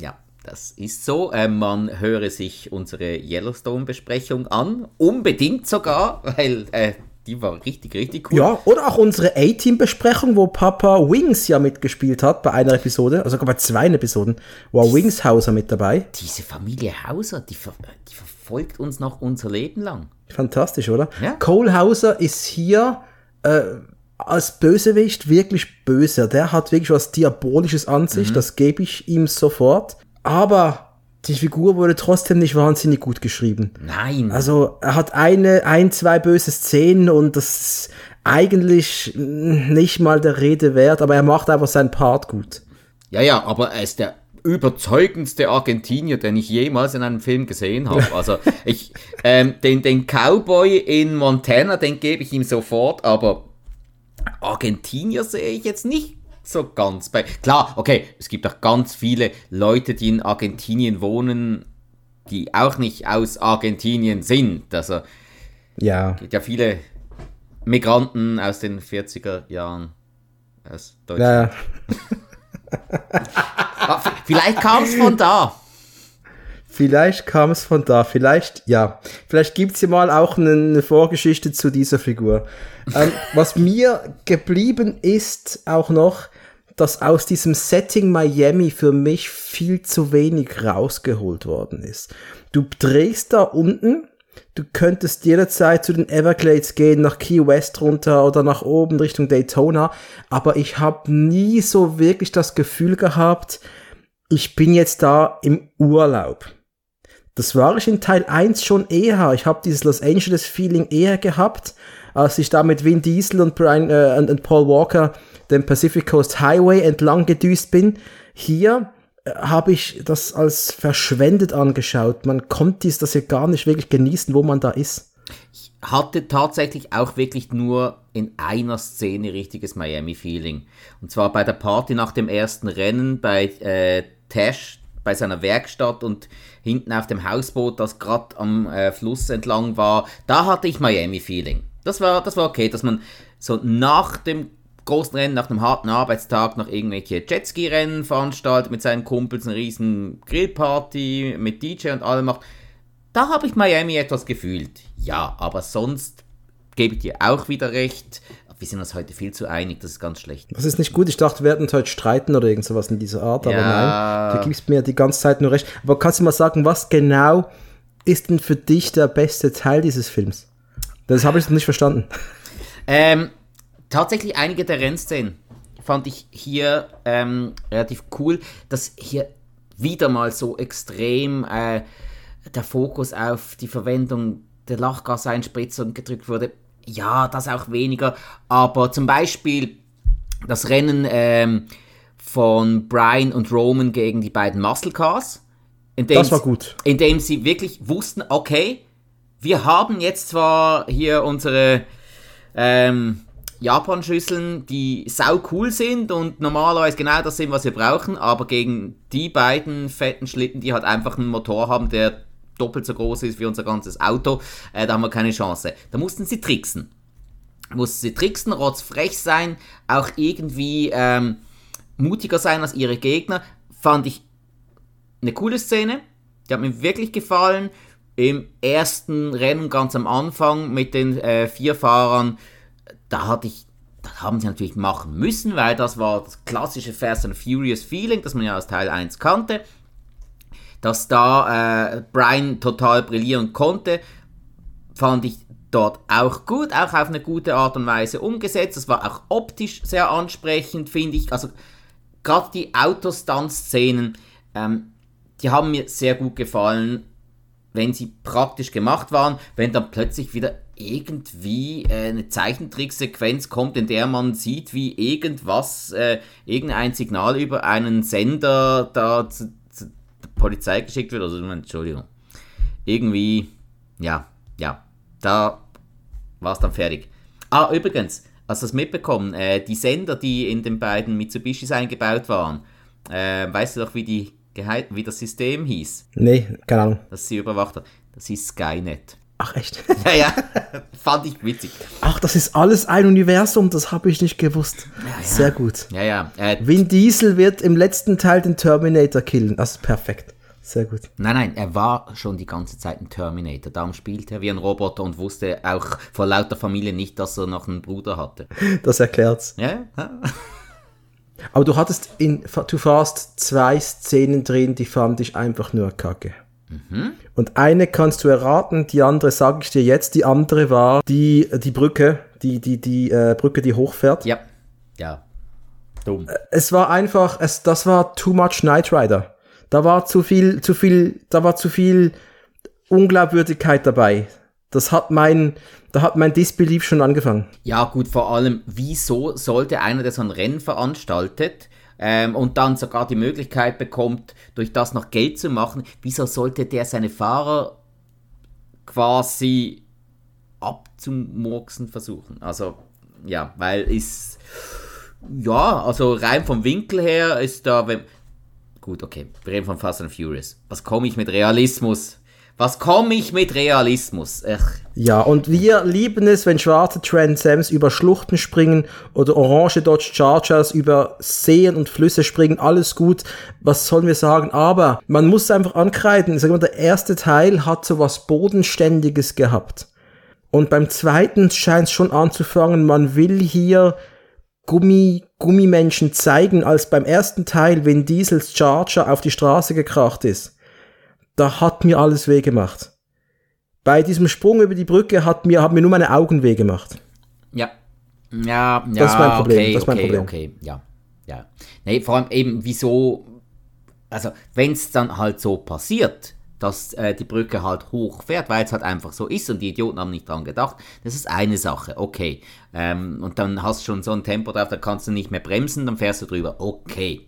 ja, das ist so. Äh, man höre sich unsere Yellowstone-Besprechung an, unbedingt sogar, <laughs> weil äh, die war richtig, richtig cool. Ja, oder auch unsere A-Team-Besprechung, wo Papa Wings ja mitgespielt hat bei einer Episode, also sogar bei zwei Episoden, war Wings Hauser mit dabei. Diese Familie Hauser, die, ver die verfolgt uns noch unser Leben lang. Fantastisch, oder? Ja. Cole Hauser ist hier äh, als Bösewicht wirklich böse. Der hat wirklich was Diabolisches an sich, mhm. das gebe ich ihm sofort. Aber die Figur wurde trotzdem nicht wahnsinnig gut geschrieben. Nein. Also er hat eine, ein, zwei böse Szenen und das ist eigentlich nicht mal der Rede wert, aber er macht einfach seinen Part gut. Ja, ja, aber er ist der überzeugendste Argentinier, den ich jemals in einem Film gesehen habe. <laughs> Also ich, ähm, den, den Cowboy in Montana, den gebe ich ihm sofort, aber Argentinier sehe ich jetzt nicht so ganz bei. Klar, okay, es gibt auch ganz viele Leute, die in Argentinien wohnen, die auch nicht aus Argentinien sind. Also ja. Es gibt ja viele Migranten aus den 40er Jahren aus Deutschland. <laughs> Ja. Vielleicht kam es von da. Vielleicht kam es von da, vielleicht, ja. Vielleicht gibt es ja mal auch eine, eine, Vorgeschichte zu dieser Figur. Ähm, <laughs> was mir geblieben ist auch noch, dass aus diesem Setting Miami für mich viel zu wenig rausgeholt worden ist. Du drehst da unten, du könntest jederzeit zu den Everglades gehen, nach Key West runter oder nach oben Richtung Daytona, aber ich habe nie so wirklich das Gefühl gehabt, ich bin jetzt da im Urlaub. Das war ich in Teil 1 schon eher. Ich habe dieses Los Angeles Feeling eher gehabt, als ich da mit Vin Diesel und, Brian, äh, und, und Paul Walker den Pacific Coast Highway entlang gedüst bin. Hier äh, habe ich das als verschwendet angeschaut. Man konnte das ja gar nicht wirklich genießen, wo man da ist. Ich hatte tatsächlich auch wirklich nur in einer Szene richtiges Miami-Feeling. Und zwar bei der Party nach dem ersten Rennen bei äh, Tash, bei seiner Werkstatt und hinten auf dem Hausboot, das gerade am äh, Fluss entlang war. Da hatte ich Miami-Feeling. Das war, das war okay, dass man so nach dem großen Rennen nach einem harten Arbeitstag noch irgendwelche Jetski-Rennen veranstaltet mit seinen Kumpels, eine riesen Grillparty mit DJ und allem macht. Da habe ich Miami etwas gefühlt. Ja, aber sonst gebe ich dir auch wieder recht. Wir sind uns heute viel zu einig, das ist ganz schlecht. Das ist nicht gut. Ich dachte, wir werden uns heute streiten oder irgend sowas in dieser Art, aber ja. nein, du gibst mir die ganze Zeit nur recht. Aber kannst du mal sagen, was genau ist denn für dich der beste Teil dieses Films? Das habe ich nicht verstanden. Ähm, tatsächlich einige der Rennszenen fand ich hier ähm, relativ cool, dass hier wieder mal so extrem äh, der Fokus auf die Verwendung der Lachgaseinspritzung gedrückt wurde. Ja, das auch weniger, aber zum Beispiel das Rennen ähm, von Brian und Roman gegen die beiden Muscle Cars. das war gut. In dem sie wirklich wussten, okay, wir haben jetzt zwar hier unsere ähm, Japan-Schüsseln, die sau cool sind und normalerweise genau das sind, was wir brauchen, aber gegen die beiden fetten Schlitten, die halt einfach einen Motor haben, der doppelt so groß ist wie unser ganzes Auto, äh, da haben wir keine Chance. Da mussten sie tricksen. Mussten sie tricksen, rotzfrech sein, auch irgendwie ähm, mutiger sein als ihre Gegner. Fand ich eine coole Szene. Die hat mir wirklich gefallen. Im ersten Rennen ganz am Anfang mit den äh, vier Fahrern da hatte ich, das haben sie natürlich machen müssen, weil das war das klassische Fast and Furious Feeling, das man ja aus Teil 1 kannte. Dass da äh, Brian total brillieren konnte, fand ich dort auch gut, auch auf eine gute Art und Weise umgesetzt. Das war auch optisch sehr ansprechend, finde ich. Also gerade die Autostunt-Szenen, ähm, die haben mir sehr gut gefallen, wenn sie praktisch gemacht waren, wenn dann plötzlich wieder irgendwie äh, eine Zeichentricksequenz kommt, in der man sieht, wie irgendwas, äh, irgendein Signal über einen Sender da zu, Polizei geschickt wird. Also, Entschuldigung. Irgendwie, ja, ja, da war es dann fertig. Ah, übrigens, hast du das mitbekommen? Äh, die Sender, die in den beiden Mitsubishis eingebaut waren, äh, weißt du doch, wie, die, wie das System hieß? Nee, keine Ahnung. Das sie überwacht hat. Das hieß Skynet. Ach echt? <laughs> Ja, ja. Fand ich witzig. Ach, das ist alles ein Universum, das habe ich nicht gewusst. Ja, ja. Sehr gut. Ja, ja. Äh, Vin Diesel wird im letzten Teil den Terminator killen. Das ist perfekt. Sehr gut. Nein, nein, er war schon die ganze Zeit ein Terminator. Darum spielte er wie ein Roboter und wusste auch vor lauter Familie nicht, dass er noch einen Bruder hatte. Das erklärt's. Ja, ja. Aber du hattest in Too Fast zwei Szenen drin, die fand ich einfach nur kacke. Und eine kannst du erraten, die andere sage ich dir jetzt. Die andere war die, die Brücke, die, die, die äh, Brücke, die hochfährt. ja. Ja. Dumm. Es war einfach, es, das war too much Knight Rider. Da war zu viel, zu viel, da war zu viel Unglaubwürdigkeit dabei. Das hat mein, da hat mein Disbelief schon angefangen. Ja, gut, vor allem, wieso sollte einer, der so ein Rennen veranstaltet ähm, und dann sogar die Möglichkeit bekommt, durch das noch Geld zu machen, wieso sollte der seine Fahrer quasi abzumurksen versuchen? Also, ja, weil ist, ja, also rein vom Winkel her ist da, wenn, gut, okay, wir reden von Fast and Furious. Was komme ich mit Realismus? Was komme ich mit Realismus? Ach, Ja, und wir lieben es, wenn schwarze Trans über Schluchten springen oder orange Dodge Chargers über Seen und Flüsse springen. Alles gut. Was sollen wir sagen? Aber man muss einfach ankreiden. Sag mal, der erste Teil hat so was Bodenständiges gehabt. Und beim zweiten scheint es schon anzufangen, man will hier Gummi, Gummimenschen zeigen, als beim ersten Teil, wenn Diesels Charger auf die Straße gekracht ist. Da hat mir alles weh gemacht. Bei diesem Sprung über die Brücke hat mir, hat mir nur meine Augen weh gemacht. Ja. Ja, ja, Das ist mein Problem, okay, das ist mein okay, Problem. okay, ja, ja. Nee, vor allem eben, wieso, also, wenn es dann halt so passiert, dass äh, die Brücke halt hochfährt, weil es halt einfach so ist und die Idioten haben nicht dran gedacht, das ist eine Sache, okay. Ähm, und dann hast du schon so ein Tempo drauf, da kannst du nicht mehr bremsen, dann fährst du drüber, okay.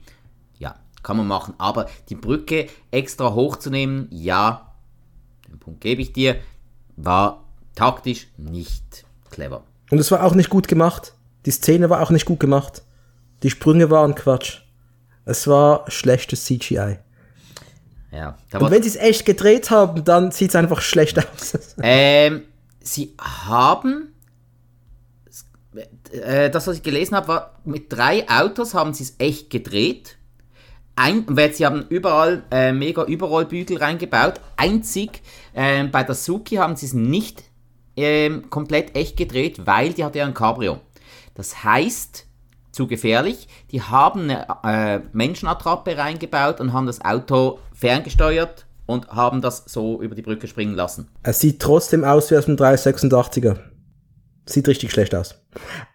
Kann man machen, aber die Brücke extra hochzunehmen, ja, den Punkt gebe ich dir, war taktisch nicht clever. Und es war auch nicht gut gemacht. Die Szene war auch nicht gut gemacht. Die Sprünge waren Quatsch. Es war schlechtes CGI. Ja, Und wenn sie es echt gedreht haben, dann sieht es einfach schlecht aus. <laughs> ähm, sie haben, äh, das was ich gelesen habe, war, mit drei Autos haben sie es echt gedreht. Ein, weil sie haben überall äh, mega Überrollbügel reingebaut. Einzig ähm, bei der Suki haben sie es nicht ähm, komplett echt gedreht, weil die hatte ja ein Cabrio. Das heißt, zu gefährlich, die haben eine äh, Menschenattrappe reingebaut und haben das Auto ferngesteuert und haben das so über die Brücke springen lassen. Es sieht trotzdem aus wie aus dem 386er. Sieht richtig schlecht aus.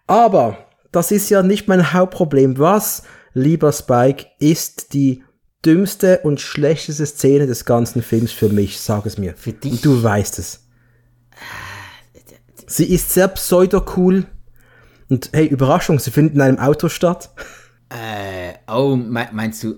Aber das ist ja nicht mein Hauptproblem. Was, lieber Spike, ist die dümmste und schlechteste Szene des ganzen Films für mich? Sag es mir. Für dich? Und du weißt es. Sie ist sehr pseudo-cool. Und hey, Überraschung, sie findet in einem Auto statt. Äh, oh, me meinst du,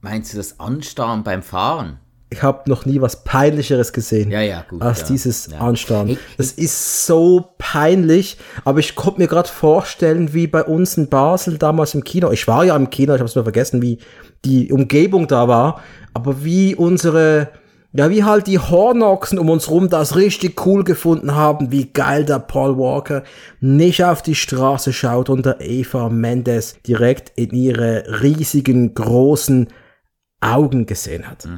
meinst du das Anstarren beim Fahren? Ich habe noch nie was Peinlicheres gesehen. Ja, ja, gut, Als ja, dieses ja. Anstarren. Das ist so peinlich, aber ich konnte mir gerade vorstellen, wie bei uns in Basel damals im Kino. Ich war ja im Kino, ich habe es nur vergessen, wie die Umgebung da war, aber wie unsere, ja, wie halt die Hornochsen um uns rum das richtig cool gefunden haben, wie geil der Paul Walker nicht auf die Straße schaut und der Eva Mendes direkt in ihre riesigen, großen Augen gesehen hat.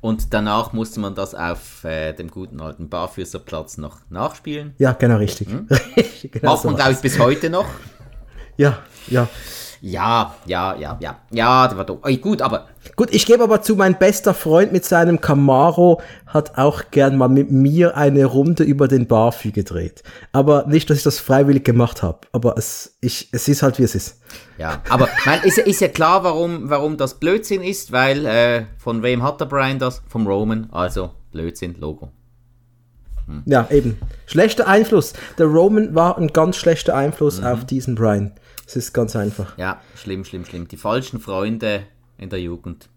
Und danach musste man das auf äh, dem guten alten Barfüßerplatz noch nachspielen. Ja, genau richtig. <laughs> Richtig, genau Macht so man, glaube ich, bis heute noch. Ja, ja. Ja, ja, ja, ja. Ja, der war doof. Gut, aber Gut, ich gebe aber zu, mein bester Freund mit seinem Camaro hat auch gern mal mit mir eine Runde über den Barfü gedreht. Aber nicht, dass ich das freiwillig gemacht habe. Aber es, ich, es ist halt, wie es ist. Ja, aber <laughs> mein, ist, ja- ist ja klar, warum, warum das Blödsinn ist, weil äh, von wem hat der Brian das? Vom Roman, also Blödsinn, Logo. Ja, eben. Schlechter Einfluss. Der Roman war ein ganz schlechter Einfluss auf diesen Brian. Es ist ganz einfach. Ja, schlimm, schlimm, schlimm. Die falschen Freunde in der Jugend.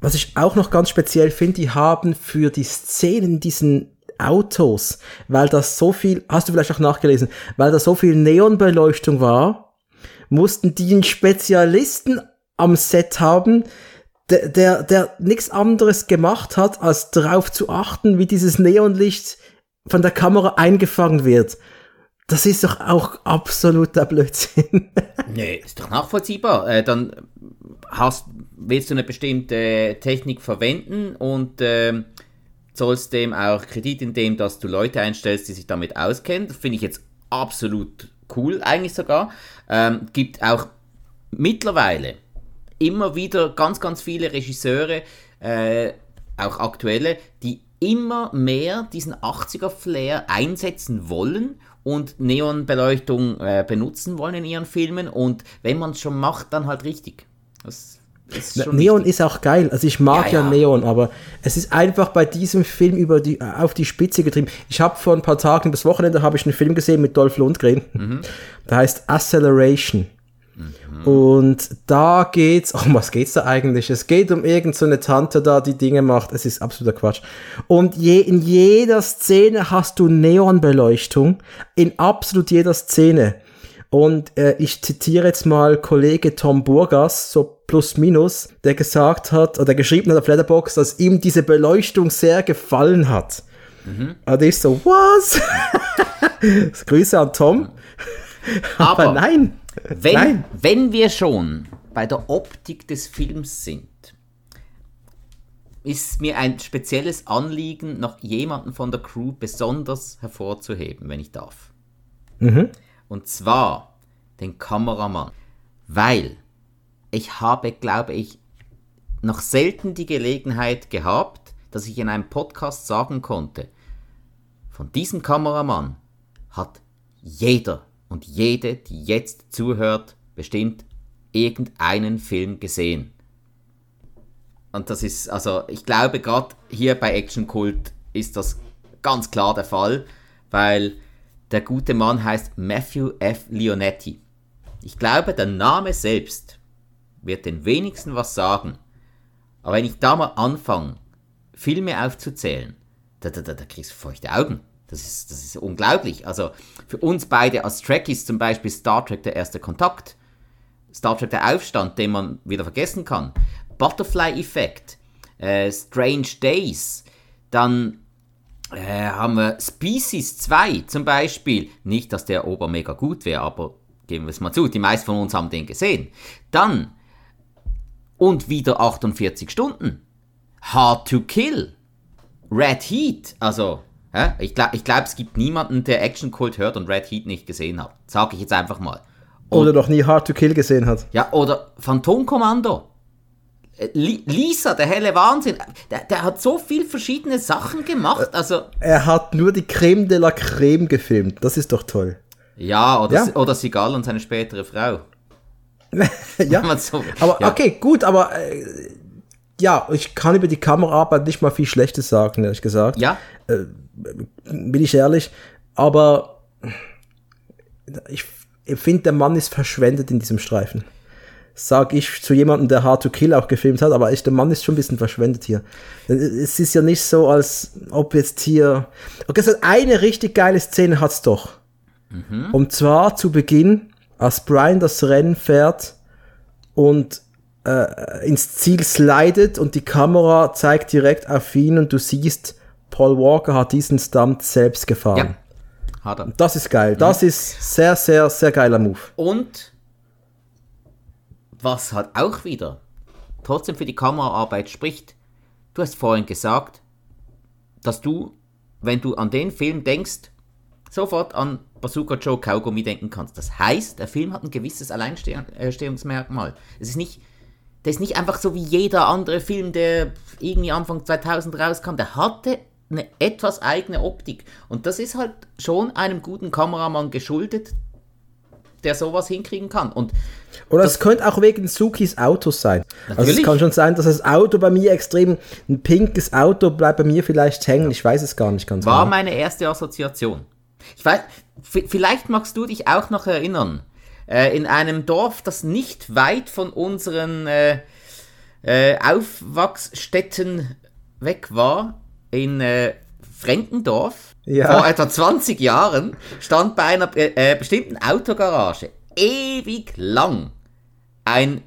Was ich auch noch ganz speziell finde, die haben für die Szenen diesen Autos, weil das so viel, hast du vielleicht auch nachgelesen, weil da so viel Neonbeleuchtung war, mussten die einen Spezialisten am Set haben, der, der, der nichts anderes gemacht hat, als darauf zu achten, wie dieses Neonlicht von der Kamera eingefangen wird. Das ist doch auch absoluter Blödsinn. <laughs> Nee, ist doch nachvollziehbar. Äh, dann hast, willst du eine bestimmte Technik verwenden und ähm, zollst dem auch Kredit, indem dass du Leute einstellst, die sich damit auskennen. Das finde ich jetzt absolut cool eigentlich sogar. Ähm, gibt auch mittlerweile immer wieder ganz, ganz viele Regisseure, äh, auch aktuelle, die immer mehr diesen 80er-Flair einsetzen wollen und Neonbeleuchtung äh, benutzen wollen in ihren Filmen. Und wenn man es schon macht, dann halt richtig. Das ist Neon wichtig. ist auch geil. Also ich mag ja, ja, ja, Neon, aber es ist einfach bei diesem Film über die, auf die Spitze getrieben. Ich habe vor ein paar Tagen, das Wochenende, habe ich einen Film gesehen mit Dolph Lundgren. Mhm. Der heißt Acceleration. Und da geht's, <laughs> um was geht's da eigentlich? Es geht um irgendeine so Tante da, die Dinge macht. Es ist absoluter Quatsch. Und je, in jeder Szene hast du Neonbeleuchtung. In absolut jeder Szene. Und äh, ich zitiere jetzt mal Kollege Tom Burgas, so plus minus, der gesagt hat, oder geschrieben hat auf Letterbox, dass ihm diese Beleuchtung sehr gefallen hat. Mhm. Und ich so, was? <laughs> Grüße an Tom. Aber, Aber nein. Wenn, Nein. wenn wir schon bei der Optik des Films sind, ist mir ein spezielles Anliegen, noch jemanden von der Crew besonders hervorzuheben, wenn ich darf. Mhm. Und zwar den Kameramann. Weil ich habe, glaube ich, noch selten die Gelegenheit gehabt, dass ich in einem Podcast sagen konnte, von diesem Kameramann hat jeder und jede, die jetzt zuhört, bestimmt irgendeinen Film gesehen. Und das ist, also ich glaube, gerade hier bei Action Cult ist das ganz klar der Fall, weil der gute Mann heißt Matthew F. Leonetti. Ich glaube, der Name selbst wird den wenigsten was sagen. Aber wenn ich da mal anfange, Filme aufzuzählen, da, da, da, da kriegst du feuchte Augen. Das ist, das ist unglaublich. Also für uns beide als Trekkies zum Beispiel Star Trek der erste Kontakt, Star Trek der Aufstand, den man wieder vergessen kann, Butterfly-Effekt, äh, Strange Days, dann äh, haben wir Species 2 zum Beispiel. Nicht, dass der Ober mega gut wäre, aber geben wir es mal zu, die meisten von uns haben den gesehen. Dann und wieder 48 Stunden. Hard to Kill. Red Heat, also ja? Ich glaube, glaub, es gibt niemanden, der Action Cult hört und Red Heat nicht gesehen hat. Sag ich jetzt einfach mal. Und, oder noch nie Hard to Kill gesehen hat. Ja, oder Phantomkommando. Äh, Lisa, der helle Wahnsinn, der, der, hat so viel verschiedene Sachen gemacht. Äh, also er hat nur die Creme de la Creme gefilmt. Das ist doch toll. Ja, oder, ja. oder Sigal und seine spätere Frau. <laughs> ja, so, aber ja. okay, gut, aber äh, ja, ich kann über die Kameraarbeit nicht mal viel Schlechtes sagen, ehrlich gesagt. Ja. Äh, bin ich ehrlich. Aber ich, ich finde, der Mann ist verschwendet in diesem Streifen. Sag ich zu jemandem, der Hard to Kill auch gefilmt hat, aber ich, der Mann ist schon ein bisschen verschwendet hier. Es ist ja nicht so, als ob jetzt hier. Okay, so eine richtig geile Szene hat's doch. Mhm. Und zwar zu Beginn, als Brian das Rennen fährt und äh, ins Ziel slidet und die Kamera zeigt direkt auf ihn und du siehst, Paul Walker hat diesen Stunt selbst gefahren. Ja, hat er. Das ist geil. Das mhm. ist sehr, sehr, sehr geiler Move. Und was hat auch wieder trotzdem für die Kameraarbeit spricht, du hast vorhin gesagt, dass du, wenn du an den Film denkst, sofort an Bazooka Joe Kaugummi denken kannst. Das heißt, der Film hat ein gewisses Alleinstehungsmerkmal. Es ist nicht der ist nicht einfach so wie jeder andere Film, der irgendwie Anfang 2000 rauskam. Der hatte eine etwas eigene Optik. Und das ist halt schon einem guten Kameramann geschuldet, der sowas hinkriegen kann. Und Oder es könnte auch wegen Sukis Autos sein. Natürlich. Also es kann schon sein, dass das Auto bei mir extrem, ein pinkes Auto bleibt bei mir vielleicht hängen. Ich weiß es gar nicht ganz War genau. meine erste Assoziation. Ich weiß, vielleicht magst du dich auch noch erinnern äh, in einem Dorf, das nicht weit von unseren äh, äh, Aufwachsstätten weg war, in äh, Frentendorf, ja. vor etwa 20 Jahren, stand bei einer äh, bestimmten Autogarage ewig lang ein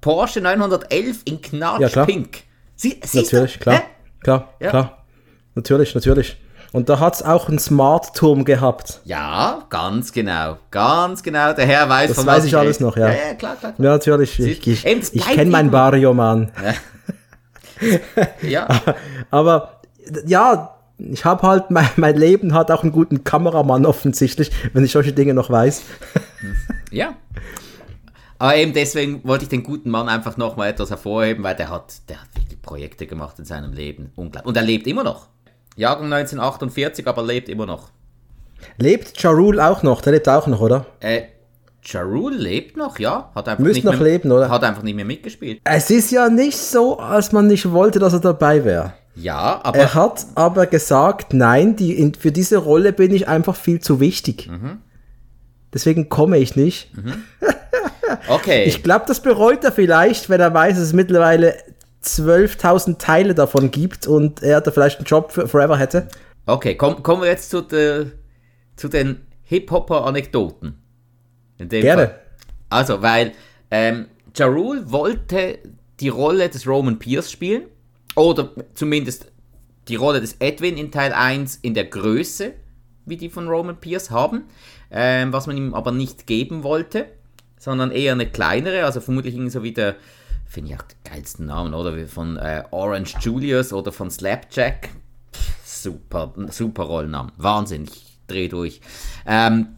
Porsche 911 in Knatschpink. Ja, Sie, natürlich, klar, klar, ja. klar. Natürlich, natürlich. Und da hat es auch einen Smart-Turm gehabt. Ja, ganz genau. Ganz genau. Der Herr weiß, Das von weiß was ich alles rede. noch, ja. Ja, ja, klar, klar. klar. Ja, natürlich. Ich, ich, ich bleibt kenne meinen Barrio-Mann. <laughs> Ja. Aber ja, ich habe halt, mein, mein Leben hat auch einen guten Kameramann offensichtlich, wenn ich solche Dinge noch weiß. <laughs> Ja. Aber eben deswegen wollte ich den guten Mann einfach nochmal etwas hervorheben, weil der hat, der hat wirklich Projekte gemacht in seinem Leben. Unglaublich. Und er lebt immer noch. Jahrgang 1948, aber lebt immer noch. Lebt Ja Rule auch noch? Der lebt auch noch, oder? Äh, Ja Rule lebt noch, ja. Hat einfach Müsste nicht noch mehr, leben, oder? Hat einfach nicht mehr mitgespielt. Es ist ja nicht so, als man nicht wollte, dass er dabei wäre. Ja, aber Er hat aber gesagt, nein, die, in, für diese Rolle bin ich einfach viel zu wichtig. Mhm. Deswegen komme ich nicht. <laughs> okay. Ich glaube, das bereut er vielleicht, wenn er weiß, dass es mittlerweile 12.000 Teile davon gibt und er da vielleicht einen Job für forever hätte. Okay, komm, kommen wir jetzt zu, de, zu den Hip-Hopper-Anekdoten. Gerne. Fall. Also, weil ähm, Ja wollte die Rolle des Roman Pierce spielen, oder zumindest die Rolle des Edwin in Teil 1 in der Größe, wie die von Roman Pierce haben, ähm, was man ihm aber nicht geben wollte, sondern eher eine kleinere, also vermutlich irgendwie so wie der, finde ich auch den geilsten Namen, oder wie von äh, Orange Julius oder von Slapjack. Super, super Rollennamen. Wahnsinn, ich drehe durch. Ähm,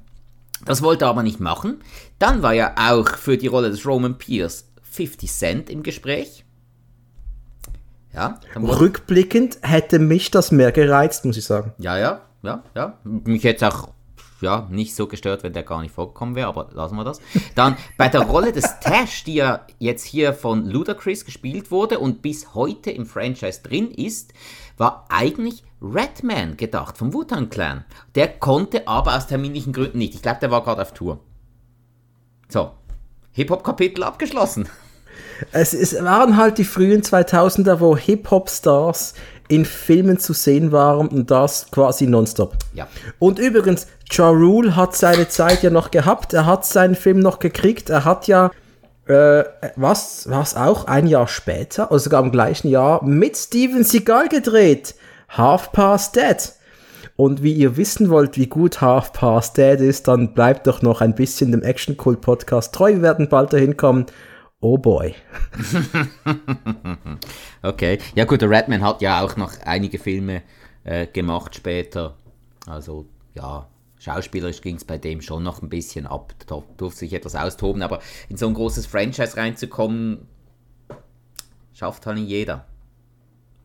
das wollte er aber nicht machen. Dann war ja auch für die Rolle des Roman Pierce 50 Cent im Gespräch. Ja, Rückblickend hätte mich das mehr gereizt, muss ich sagen. ja, ja, ja, ja. Mich hätte es auch ja, nicht so gestört, wenn der gar nicht vorgekommen wäre, aber lassen wir das. Dann bei der Rolle des Tash, die ja jetzt hier von Ludacris gespielt wurde und bis heute im Franchise drin ist, war eigentlich Redman gedacht vom Wu-Tang Clan. Der konnte aber aus terminlichen Gründen nicht. Ich glaube, der war gerade auf Tour. So, Hip-Hop-Kapitel abgeschlossen. Es, es waren halt die frühen 2000er, wo Hip-Hop-Stars in Filmen zu sehen waren und das quasi nonstop. Ja. Und übrigens, Ja Rule hat seine Zeit ja noch gehabt, er hat seinen Film noch gekriegt, er hat ja, äh, was, was auch ein Jahr später, oder sogar im gleichen Jahr, mit Steven Seagal gedreht. Half Past Dead. Und wie ihr wissen wollt, wie gut Half Past Dead ist, dann bleibt doch noch ein bisschen dem Action Cult Podcast treu. Wir werden bald dahin kommen. Oh boy. <laughs> Okay. Ja gut, der Redman hat ja auch noch einige Filme äh, gemacht später. Also ja, schauspielerisch ging es bei dem schon noch ein bisschen ab. Da durfte sich etwas austoben, aber in so ein großes Franchise reinzukommen, schafft halt nicht jeder.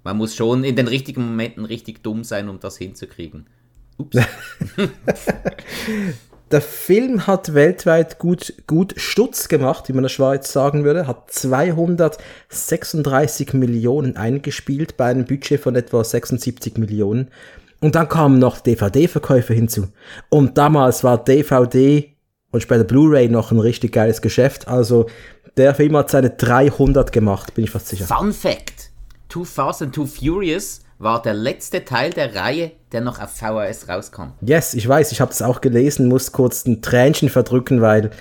Man muss schon in den richtigen Momenten richtig dumm sein, um das hinzukriegen. Ups. <laughs> Der Film hat weltweit gut, gut Stutz gemacht, wie man in der Schweiz sagen würde, hat 236 Millionen eingespielt bei einem Budget von etwa 76 Millionen. Und dann kamen noch DVD-Verkäufe hinzu. Und damals war DVD und später Blu-ray noch ein richtig geiles Geschäft. Also der Film hat seine 300 gemacht, bin ich fast sicher. Fun Fact: Too Fast and Too Furious war der letzte Teil der Reihe, der noch auf VHS rauskam. Yes, ich weiß, ich habe das auch gelesen, muss kurz ein Tränchen verdrücken, weil.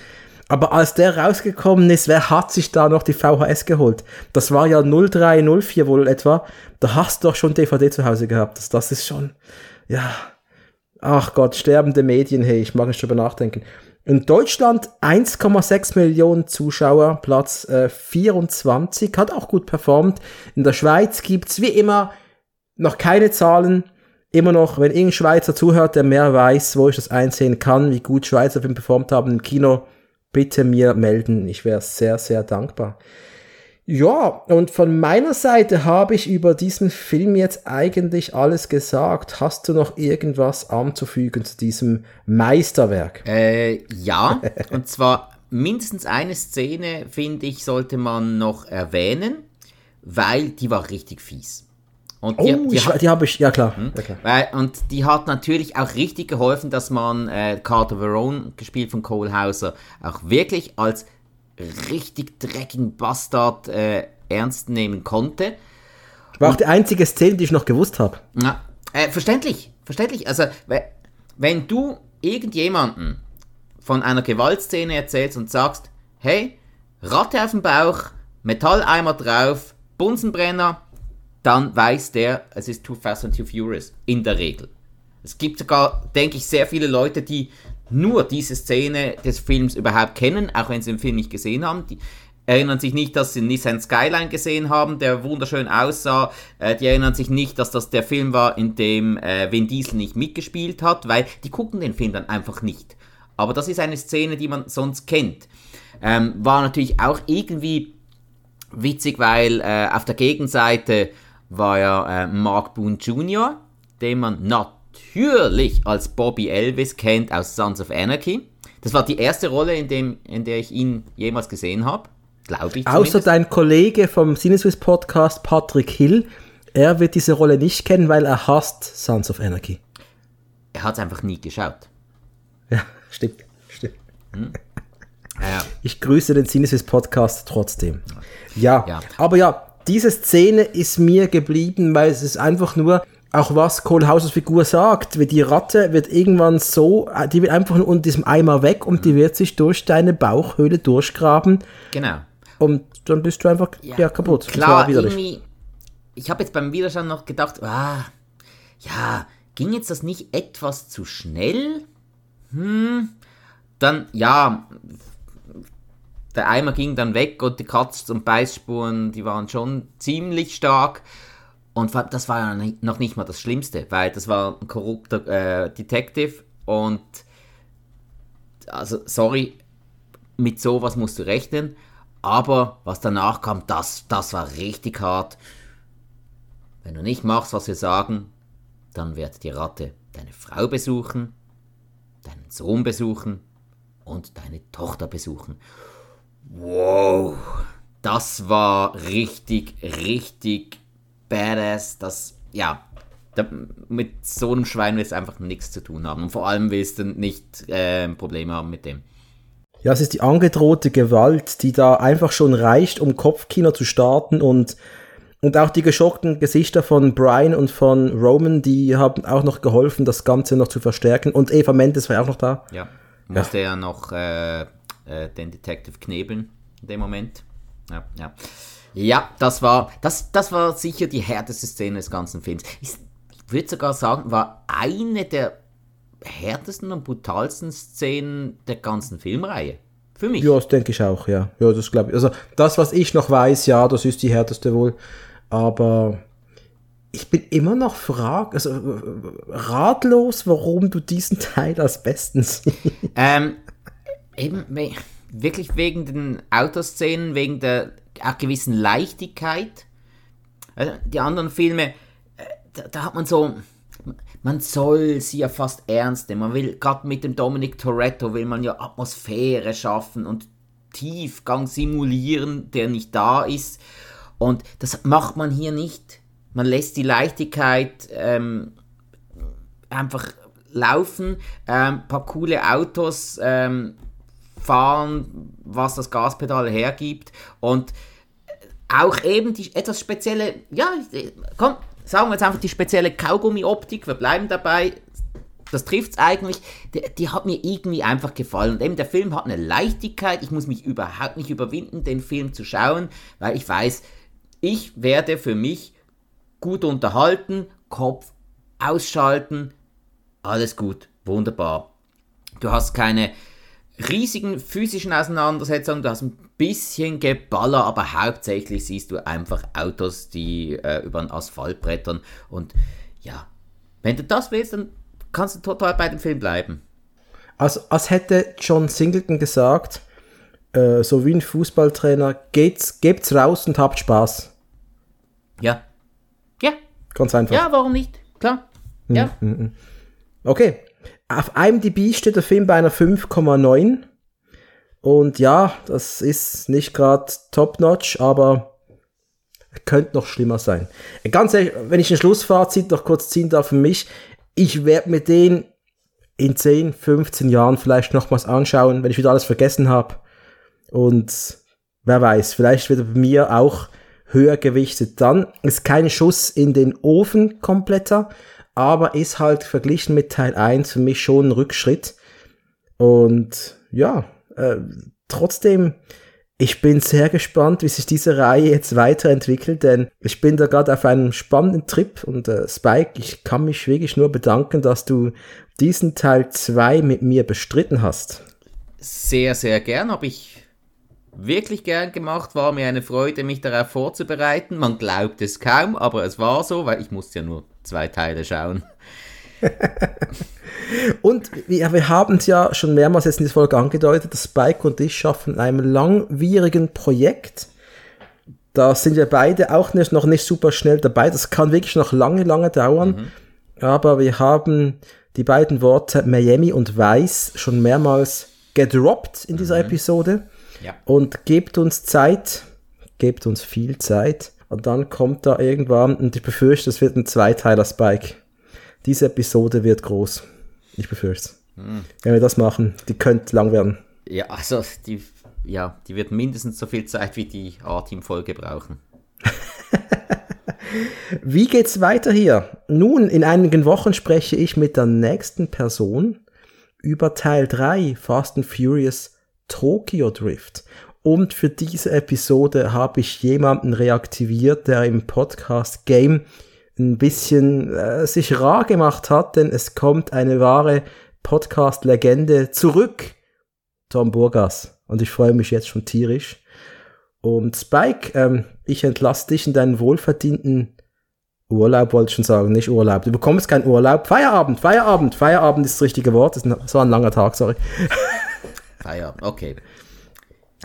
Aber als der rausgekommen ist, wer hat sich da noch die VHS geholt? Das war ja 0304 wohl etwa. Da hast du doch schon DVD zu Hause gehabt. Das, das ist schon. Ja. Ach Gott, sterbende Medien, hey, ich mag nicht drüber nachdenken. In Deutschland 1,6 Millionen Zuschauer, Platz äh, 24, hat auch gut performt. In der Schweiz gibt's wie immer noch keine Zahlen. Immer noch, wenn irgendein Schweizer zuhört, der mehr weiß, wo ich das einsehen kann, wie gut Schweizer Filme performt haben im Kino, bitte mir melden. Ich wäre sehr, sehr dankbar. Ja, und von meiner Seite habe ich über diesen Film jetzt eigentlich alles gesagt. Hast du noch irgendwas anzufügen zu diesem Meisterwerk? Äh, ja, <laughs> und zwar mindestens eine Szene, finde ich, sollte man noch erwähnen, weil die war richtig fies. Und die, oh, die, hat, die habe ich, ja klar. Klar. weil, und die hat natürlich auch richtig geholfen, dass man äh, Carter Verone, gespielt von Cole Hauser, auch wirklich als richtig dreckigen Bastard äh, ernst nehmen konnte. War auch die einzige Szene, die ich noch gewusst habe. Äh, verständlich, verständlich. Also, we- wenn du irgendjemanden von einer Gewaltszene erzählst und sagst, hey, Ratte auf dem Bauch, Metalleimer drauf, Bunsenbrenner, dann weiß der, es ist Too Fast and Too Furious. In der Regel. Es gibt sogar, denke ich, sehr viele Leute, die nur diese Szene des Films überhaupt kennen, auch wenn sie den Film nicht gesehen haben. Die erinnern sich nicht, dass sie Nissan Skyline gesehen haben, der wunderschön aussah. Äh, die erinnern sich nicht, dass das der Film war, in dem äh, Vin Diesel nicht mitgespielt hat, weil die gucken den Film dann einfach nicht. Aber das ist eine Szene, die man sonst kennt. Ähm, war natürlich auch irgendwie witzig, weil äh, auf der Gegenseite war ja äh, Mark Boone Jr., den man natürlich als Bobby Elvis kennt aus Sons of Anarchy. Das war die erste Rolle, in, dem, in der ich ihn jemals gesehen habe. Glaube ich. Außer dein Kollege vom Sinneswiss Podcast, Patrick Hill, er wird diese Rolle nicht kennen, weil er hasst Sons of Anarchy. Er hat es einfach nie geschaut. Ja, <laughs> stimmt. stimmt. Hm. <laughs> Ja. Ich grüße den Sinneswiss Podcast trotzdem. Ja, ja, aber ja, diese Szene ist mir geblieben, weil es ist einfach nur, auch was Kohlhausers Figur sagt, wie die Ratte wird irgendwann so, die wird einfach nur unter diesem Eimer weg und die wird sich durch deine Bauchhöhle durchgraben. Genau. Und dann bist du einfach ja, ja kaputt. Klar, irgendwie, ich habe jetzt beim Widerstand noch gedacht, ah, ja, ging jetzt das nicht etwas zu schnell? Hm, dann, ja, der Eimer ging dann weg und die Katz- und Beißspuren, die waren schon ziemlich stark. Und das war ja noch nicht mal das Schlimmste, weil das war ein korrupter äh, Detective und also sorry, mit sowas musst du rechnen. Aber was danach kam, das, das war richtig hart. Wenn du nicht machst, was wir sagen, dann wird die Ratte deine Frau besuchen, deinen Sohn besuchen und deine Tochter besuchen. Wow, das war richtig, richtig badass. Das, ja, mit so einem Schwein willst du einfach nichts zu tun haben. Und vor allem willst du nicht äh, Probleme haben mit dem. Ja, es ist die angedrohte Gewalt, die da einfach schon reicht, um Kopfkino zu starten und, und auch die geschockten Gesichter von Brian und von Roman, die haben auch noch geholfen, das Ganze noch zu verstärken. Und Eva Mendes war auch noch da. Ja, musste ja, ja noch äh, äh, den Detective knebeln in dem Moment. Ja, ja. Ja, das war, das, das war sicher die härteste Szene des ganzen Films. Ich, würde sogar sagen, war eine der härtesten und brutalsten Szenen der ganzen Filmreihe. Für mich. Ja, das denke ich auch, ja. Ja, das glaube ich. Also, das, was ich noch weiß, ja, das ist die härteste wohl. Aber ich bin immer noch frag, also, ratlos, warum du diesen Teil als besten siehst. Ähm, eben, wirklich wegen den Autoszenen, wegen der auch gewissen Leichtigkeit. Also die anderen Filme, äh, da, da, hat man so, man soll sie ja fast ernst nehmen. Man will, gerade mit dem Dominic Toretto will man ja Atmosphäre schaffen und Tiefgang simulieren, der nicht da ist. Und das macht man hier nicht. Man lässt die Leichtigkeit ähm, einfach laufen. Ähm, paar coole Autos, ähm, fahren, was das Gaspedal hergibt. Und auch eben die etwas spezielle, ja, komm, sagen wir jetzt einfach die spezielle Kaugummi-Optik, wir bleiben dabei. Das trifft es eigentlich. Die, die, hat mir irgendwie einfach gefallen. Und eben der Film hat eine Leichtigkeit. Ich muss mich überhaupt nicht überwinden, den Film zu schauen, weil ich weiß, ich werde für mich gut unterhalten, Kopf ausschalten, alles gut, wunderbar. Du hast keine riesigen physischen Auseinandersetzungen, du hast ein bisschen Geballer, aber hauptsächlich siehst du einfach Autos, die äh, über den Asphalt brettern. Und ja, wenn du das willst, dann kannst du total bei dem Film bleiben. Also, als hätte John Singleton gesagt, äh, so wie ein Fußballtrainer, geht's, gebt's raus und habt Spaß. Ja. Ja. Ganz einfach. Ja, warum nicht? Klar. Ja. Mm, mm. Okay, auf IMDb steht der Film bei einer 5,9. Und ja, das ist nicht gerade top-notch, aber könnte noch schlimmer sein. Ganz ehrlich, wenn ich ein Schlussfazit noch kurz ziehen darf für mich, ich werde mir den in 10, 15 Jahren vielleicht nochmals anschauen, wenn ich wieder alles vergessen habe. Und wer weiß, vielleicht wird er bei mir auch höher gewichtet. Dann ist kein Schuss in den Ofen kompletter, aber ist halt verglichen mit Teil 1 für mich schon ein Rückschritt. Und ja, äh, trotzdem, Ich bin sehr gespannt, wie sich diese Reihe jetzt weiterentwickelt, denn ich bin da gerade auf einem spannenden Trip und äh, Spike, ich kann mich wirklich nur bedanken, dass du diesen Teil 2 mit mir bestritten hast. Sehr, sehr gern, habe ich wirklich gern gemacht, war mir eine Freude, mich darauf vorzubereiten. Man glaubt es kaum, aber es war so, weil ich musste ja nur zwei Teile schauen. <laughs> und ja, wir haben es ja schon mehrmals jetzt in dieser Folge angedeutet, dass Spike und ich schaffen in einem langwierigen Projekt. Da sind wir beide auch nicht, noch nicht super schnell dabei. Das kann wirklich noch lange, lange dauern. Mhm. Aber wir haben die beiden Worte Miami und Weiß schon mehrmals gedroppt in dieser mhm. Episode. Ja. Und gebt uns Zeit, gebt uns viel Zeit. Und dann kommt da irgendwann, und ich befürchte, es wird ein Zweiteiler Spike. Diese Episode wird groß. Ich befürchte es. Hm. Wenn wir das machen, die könnte lang werden. Ja, also die, ja, die wird mindestens so viel Zeit wie die A-Team-Folge brauchen. <laughs> wie geht's weiter hier? Nun, in einigen Wochen spreche ich mit der nächsten Person über Teil 3 Fast and Furious Tokyo Drift. Und für diese Episode habe ich jemanden reaktiviert, der im Podcast Game ein bisschen äh, sich rar gemacht hat, denn es kommt eine wahre Podcast-Legende zurück, Tom Burgas. Und ich freue mich jetzt schon tierisch. Und Spike, ähm, ich entlasse dich in deinen wohlverdienten Urlaub, wollte ich schon sagen, nicht Urlaub. Du bekommst keinen Urlaub. Feierabend, Feierabend, Feierabend ist das richtige Wort. Das war ein langer Tag, sorry. <laughs> Feierabend, okay.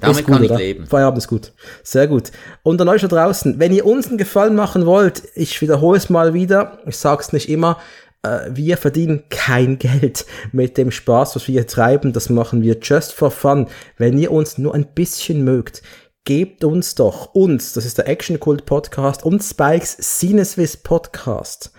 Damit ist gut, kann ich oder? leben. Feierabend ist gut. Sehr gut. Und an euch da draußen, wenn ihr uns einen Gefallen machen wollt, ich wiederhole es mal wieder, ich sag's nicht immer, äh, wir verdienen kein <laughs> Geld mit dem Spaß, was wir hier treiben. Das machen wir just for fun. Wenn ihr uns nur ein bisschen mögt, gebt uns doch uns, das ist der Action Cult Podcast und Spikes Cineswiss Podcast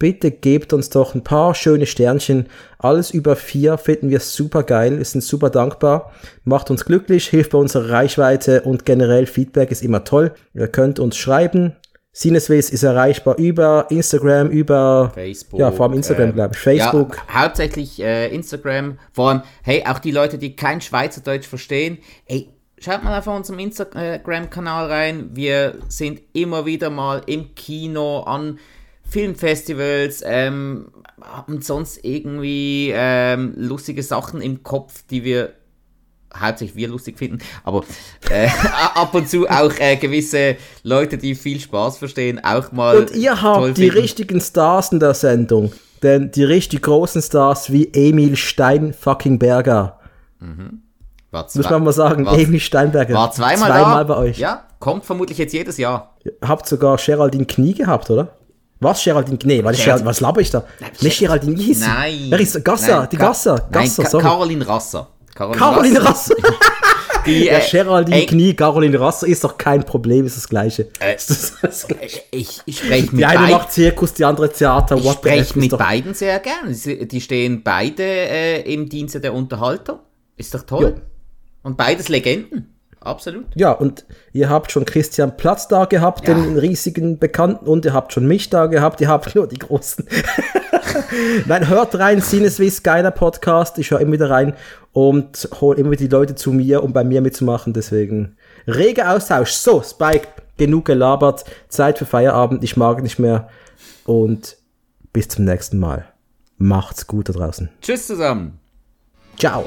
bitte gebt uns doch ein paar schöne Sternchen. Alles über vier finden wir super geil, wir sind super dankbar, macht uns glücklich, hilft bei unserer Reichweite und generell Feedback ist immer toll. Ihr könnt uns schreiben. Sinnesways ist erreichbar über Instagram, über Facebook. Ja, vor allem Instagram, äh, glaube ich. Facebook. Ja, hauptsächlich äh, Instagram. Vor allem, hey, auch die Leute, die kein Schweizerdeutsch verstehen, ey, schaut mal auf unserem Instagram-Kanal rein. Wir sind immer wieder mal im Kino an Filmfestivals, ähm, haben sonst irgendwie ähm, lustige Sachen im Kopf, die wir hauptsächlich wir lustig finden, aber äh, <laughs> ab und zu auch äh, gewisse Leute, die viel Spaß verstehen, auch mal. Und ihr habt die finden. richtigen Stars in der Sendung. Denn die richtig großen Stars wie Emil Stein fucking Berger. Mhm. War zwei, Muss man mal sagen, war, Emil Steinberger. War zweimal, zweimal bei euch. Ja, kommt vermutlich jetzt jedes Jahr. Ihr habt sogar Geraldine Knie gehabt, oder? Was, Geraldine? Nee, was, Geraldine, was laber ich da? Nein, nicht Geraldine Gysi. Nein. Wer ist Gasser? Nein, die Gasser. Gasser, nein, Caroline Rasser. Caroline, Rasser. <laughs> die, ja, äh, Geraldine Knie, Caroline Rasser ist doch kein Problem, ist das Gleiche. Äh, ist das, das Gleiche? Ich, ich spreche mit Die eine macht Zirkus, die andere Theater. Ich spreche mit beiden sehr gern. Die stehen beide äh, im Dienste der Unterhaltung. Ist doch toll. Jo. Und beides Legenden absolut. Ja, und ihr habt schon Christian Platz da gehabt, ja. den riesigen Bekannten, und ihr habt schon mich da gehabt, ihr habt nur die Großen. <laughs> Nein, hört rein, Sinneswiss, geiler Podcast, ich höre immer wieder rein und hole immer die Leute zu mir, um bei mir mitzumachen, deswegen rege Austausch. So, Spike, genug gelabert, Zeit für Feierabend, ich mag nicht mehr und bis zum nächsten Mal. Macht's gut da draußen. Tschüss zusammen. Ciao.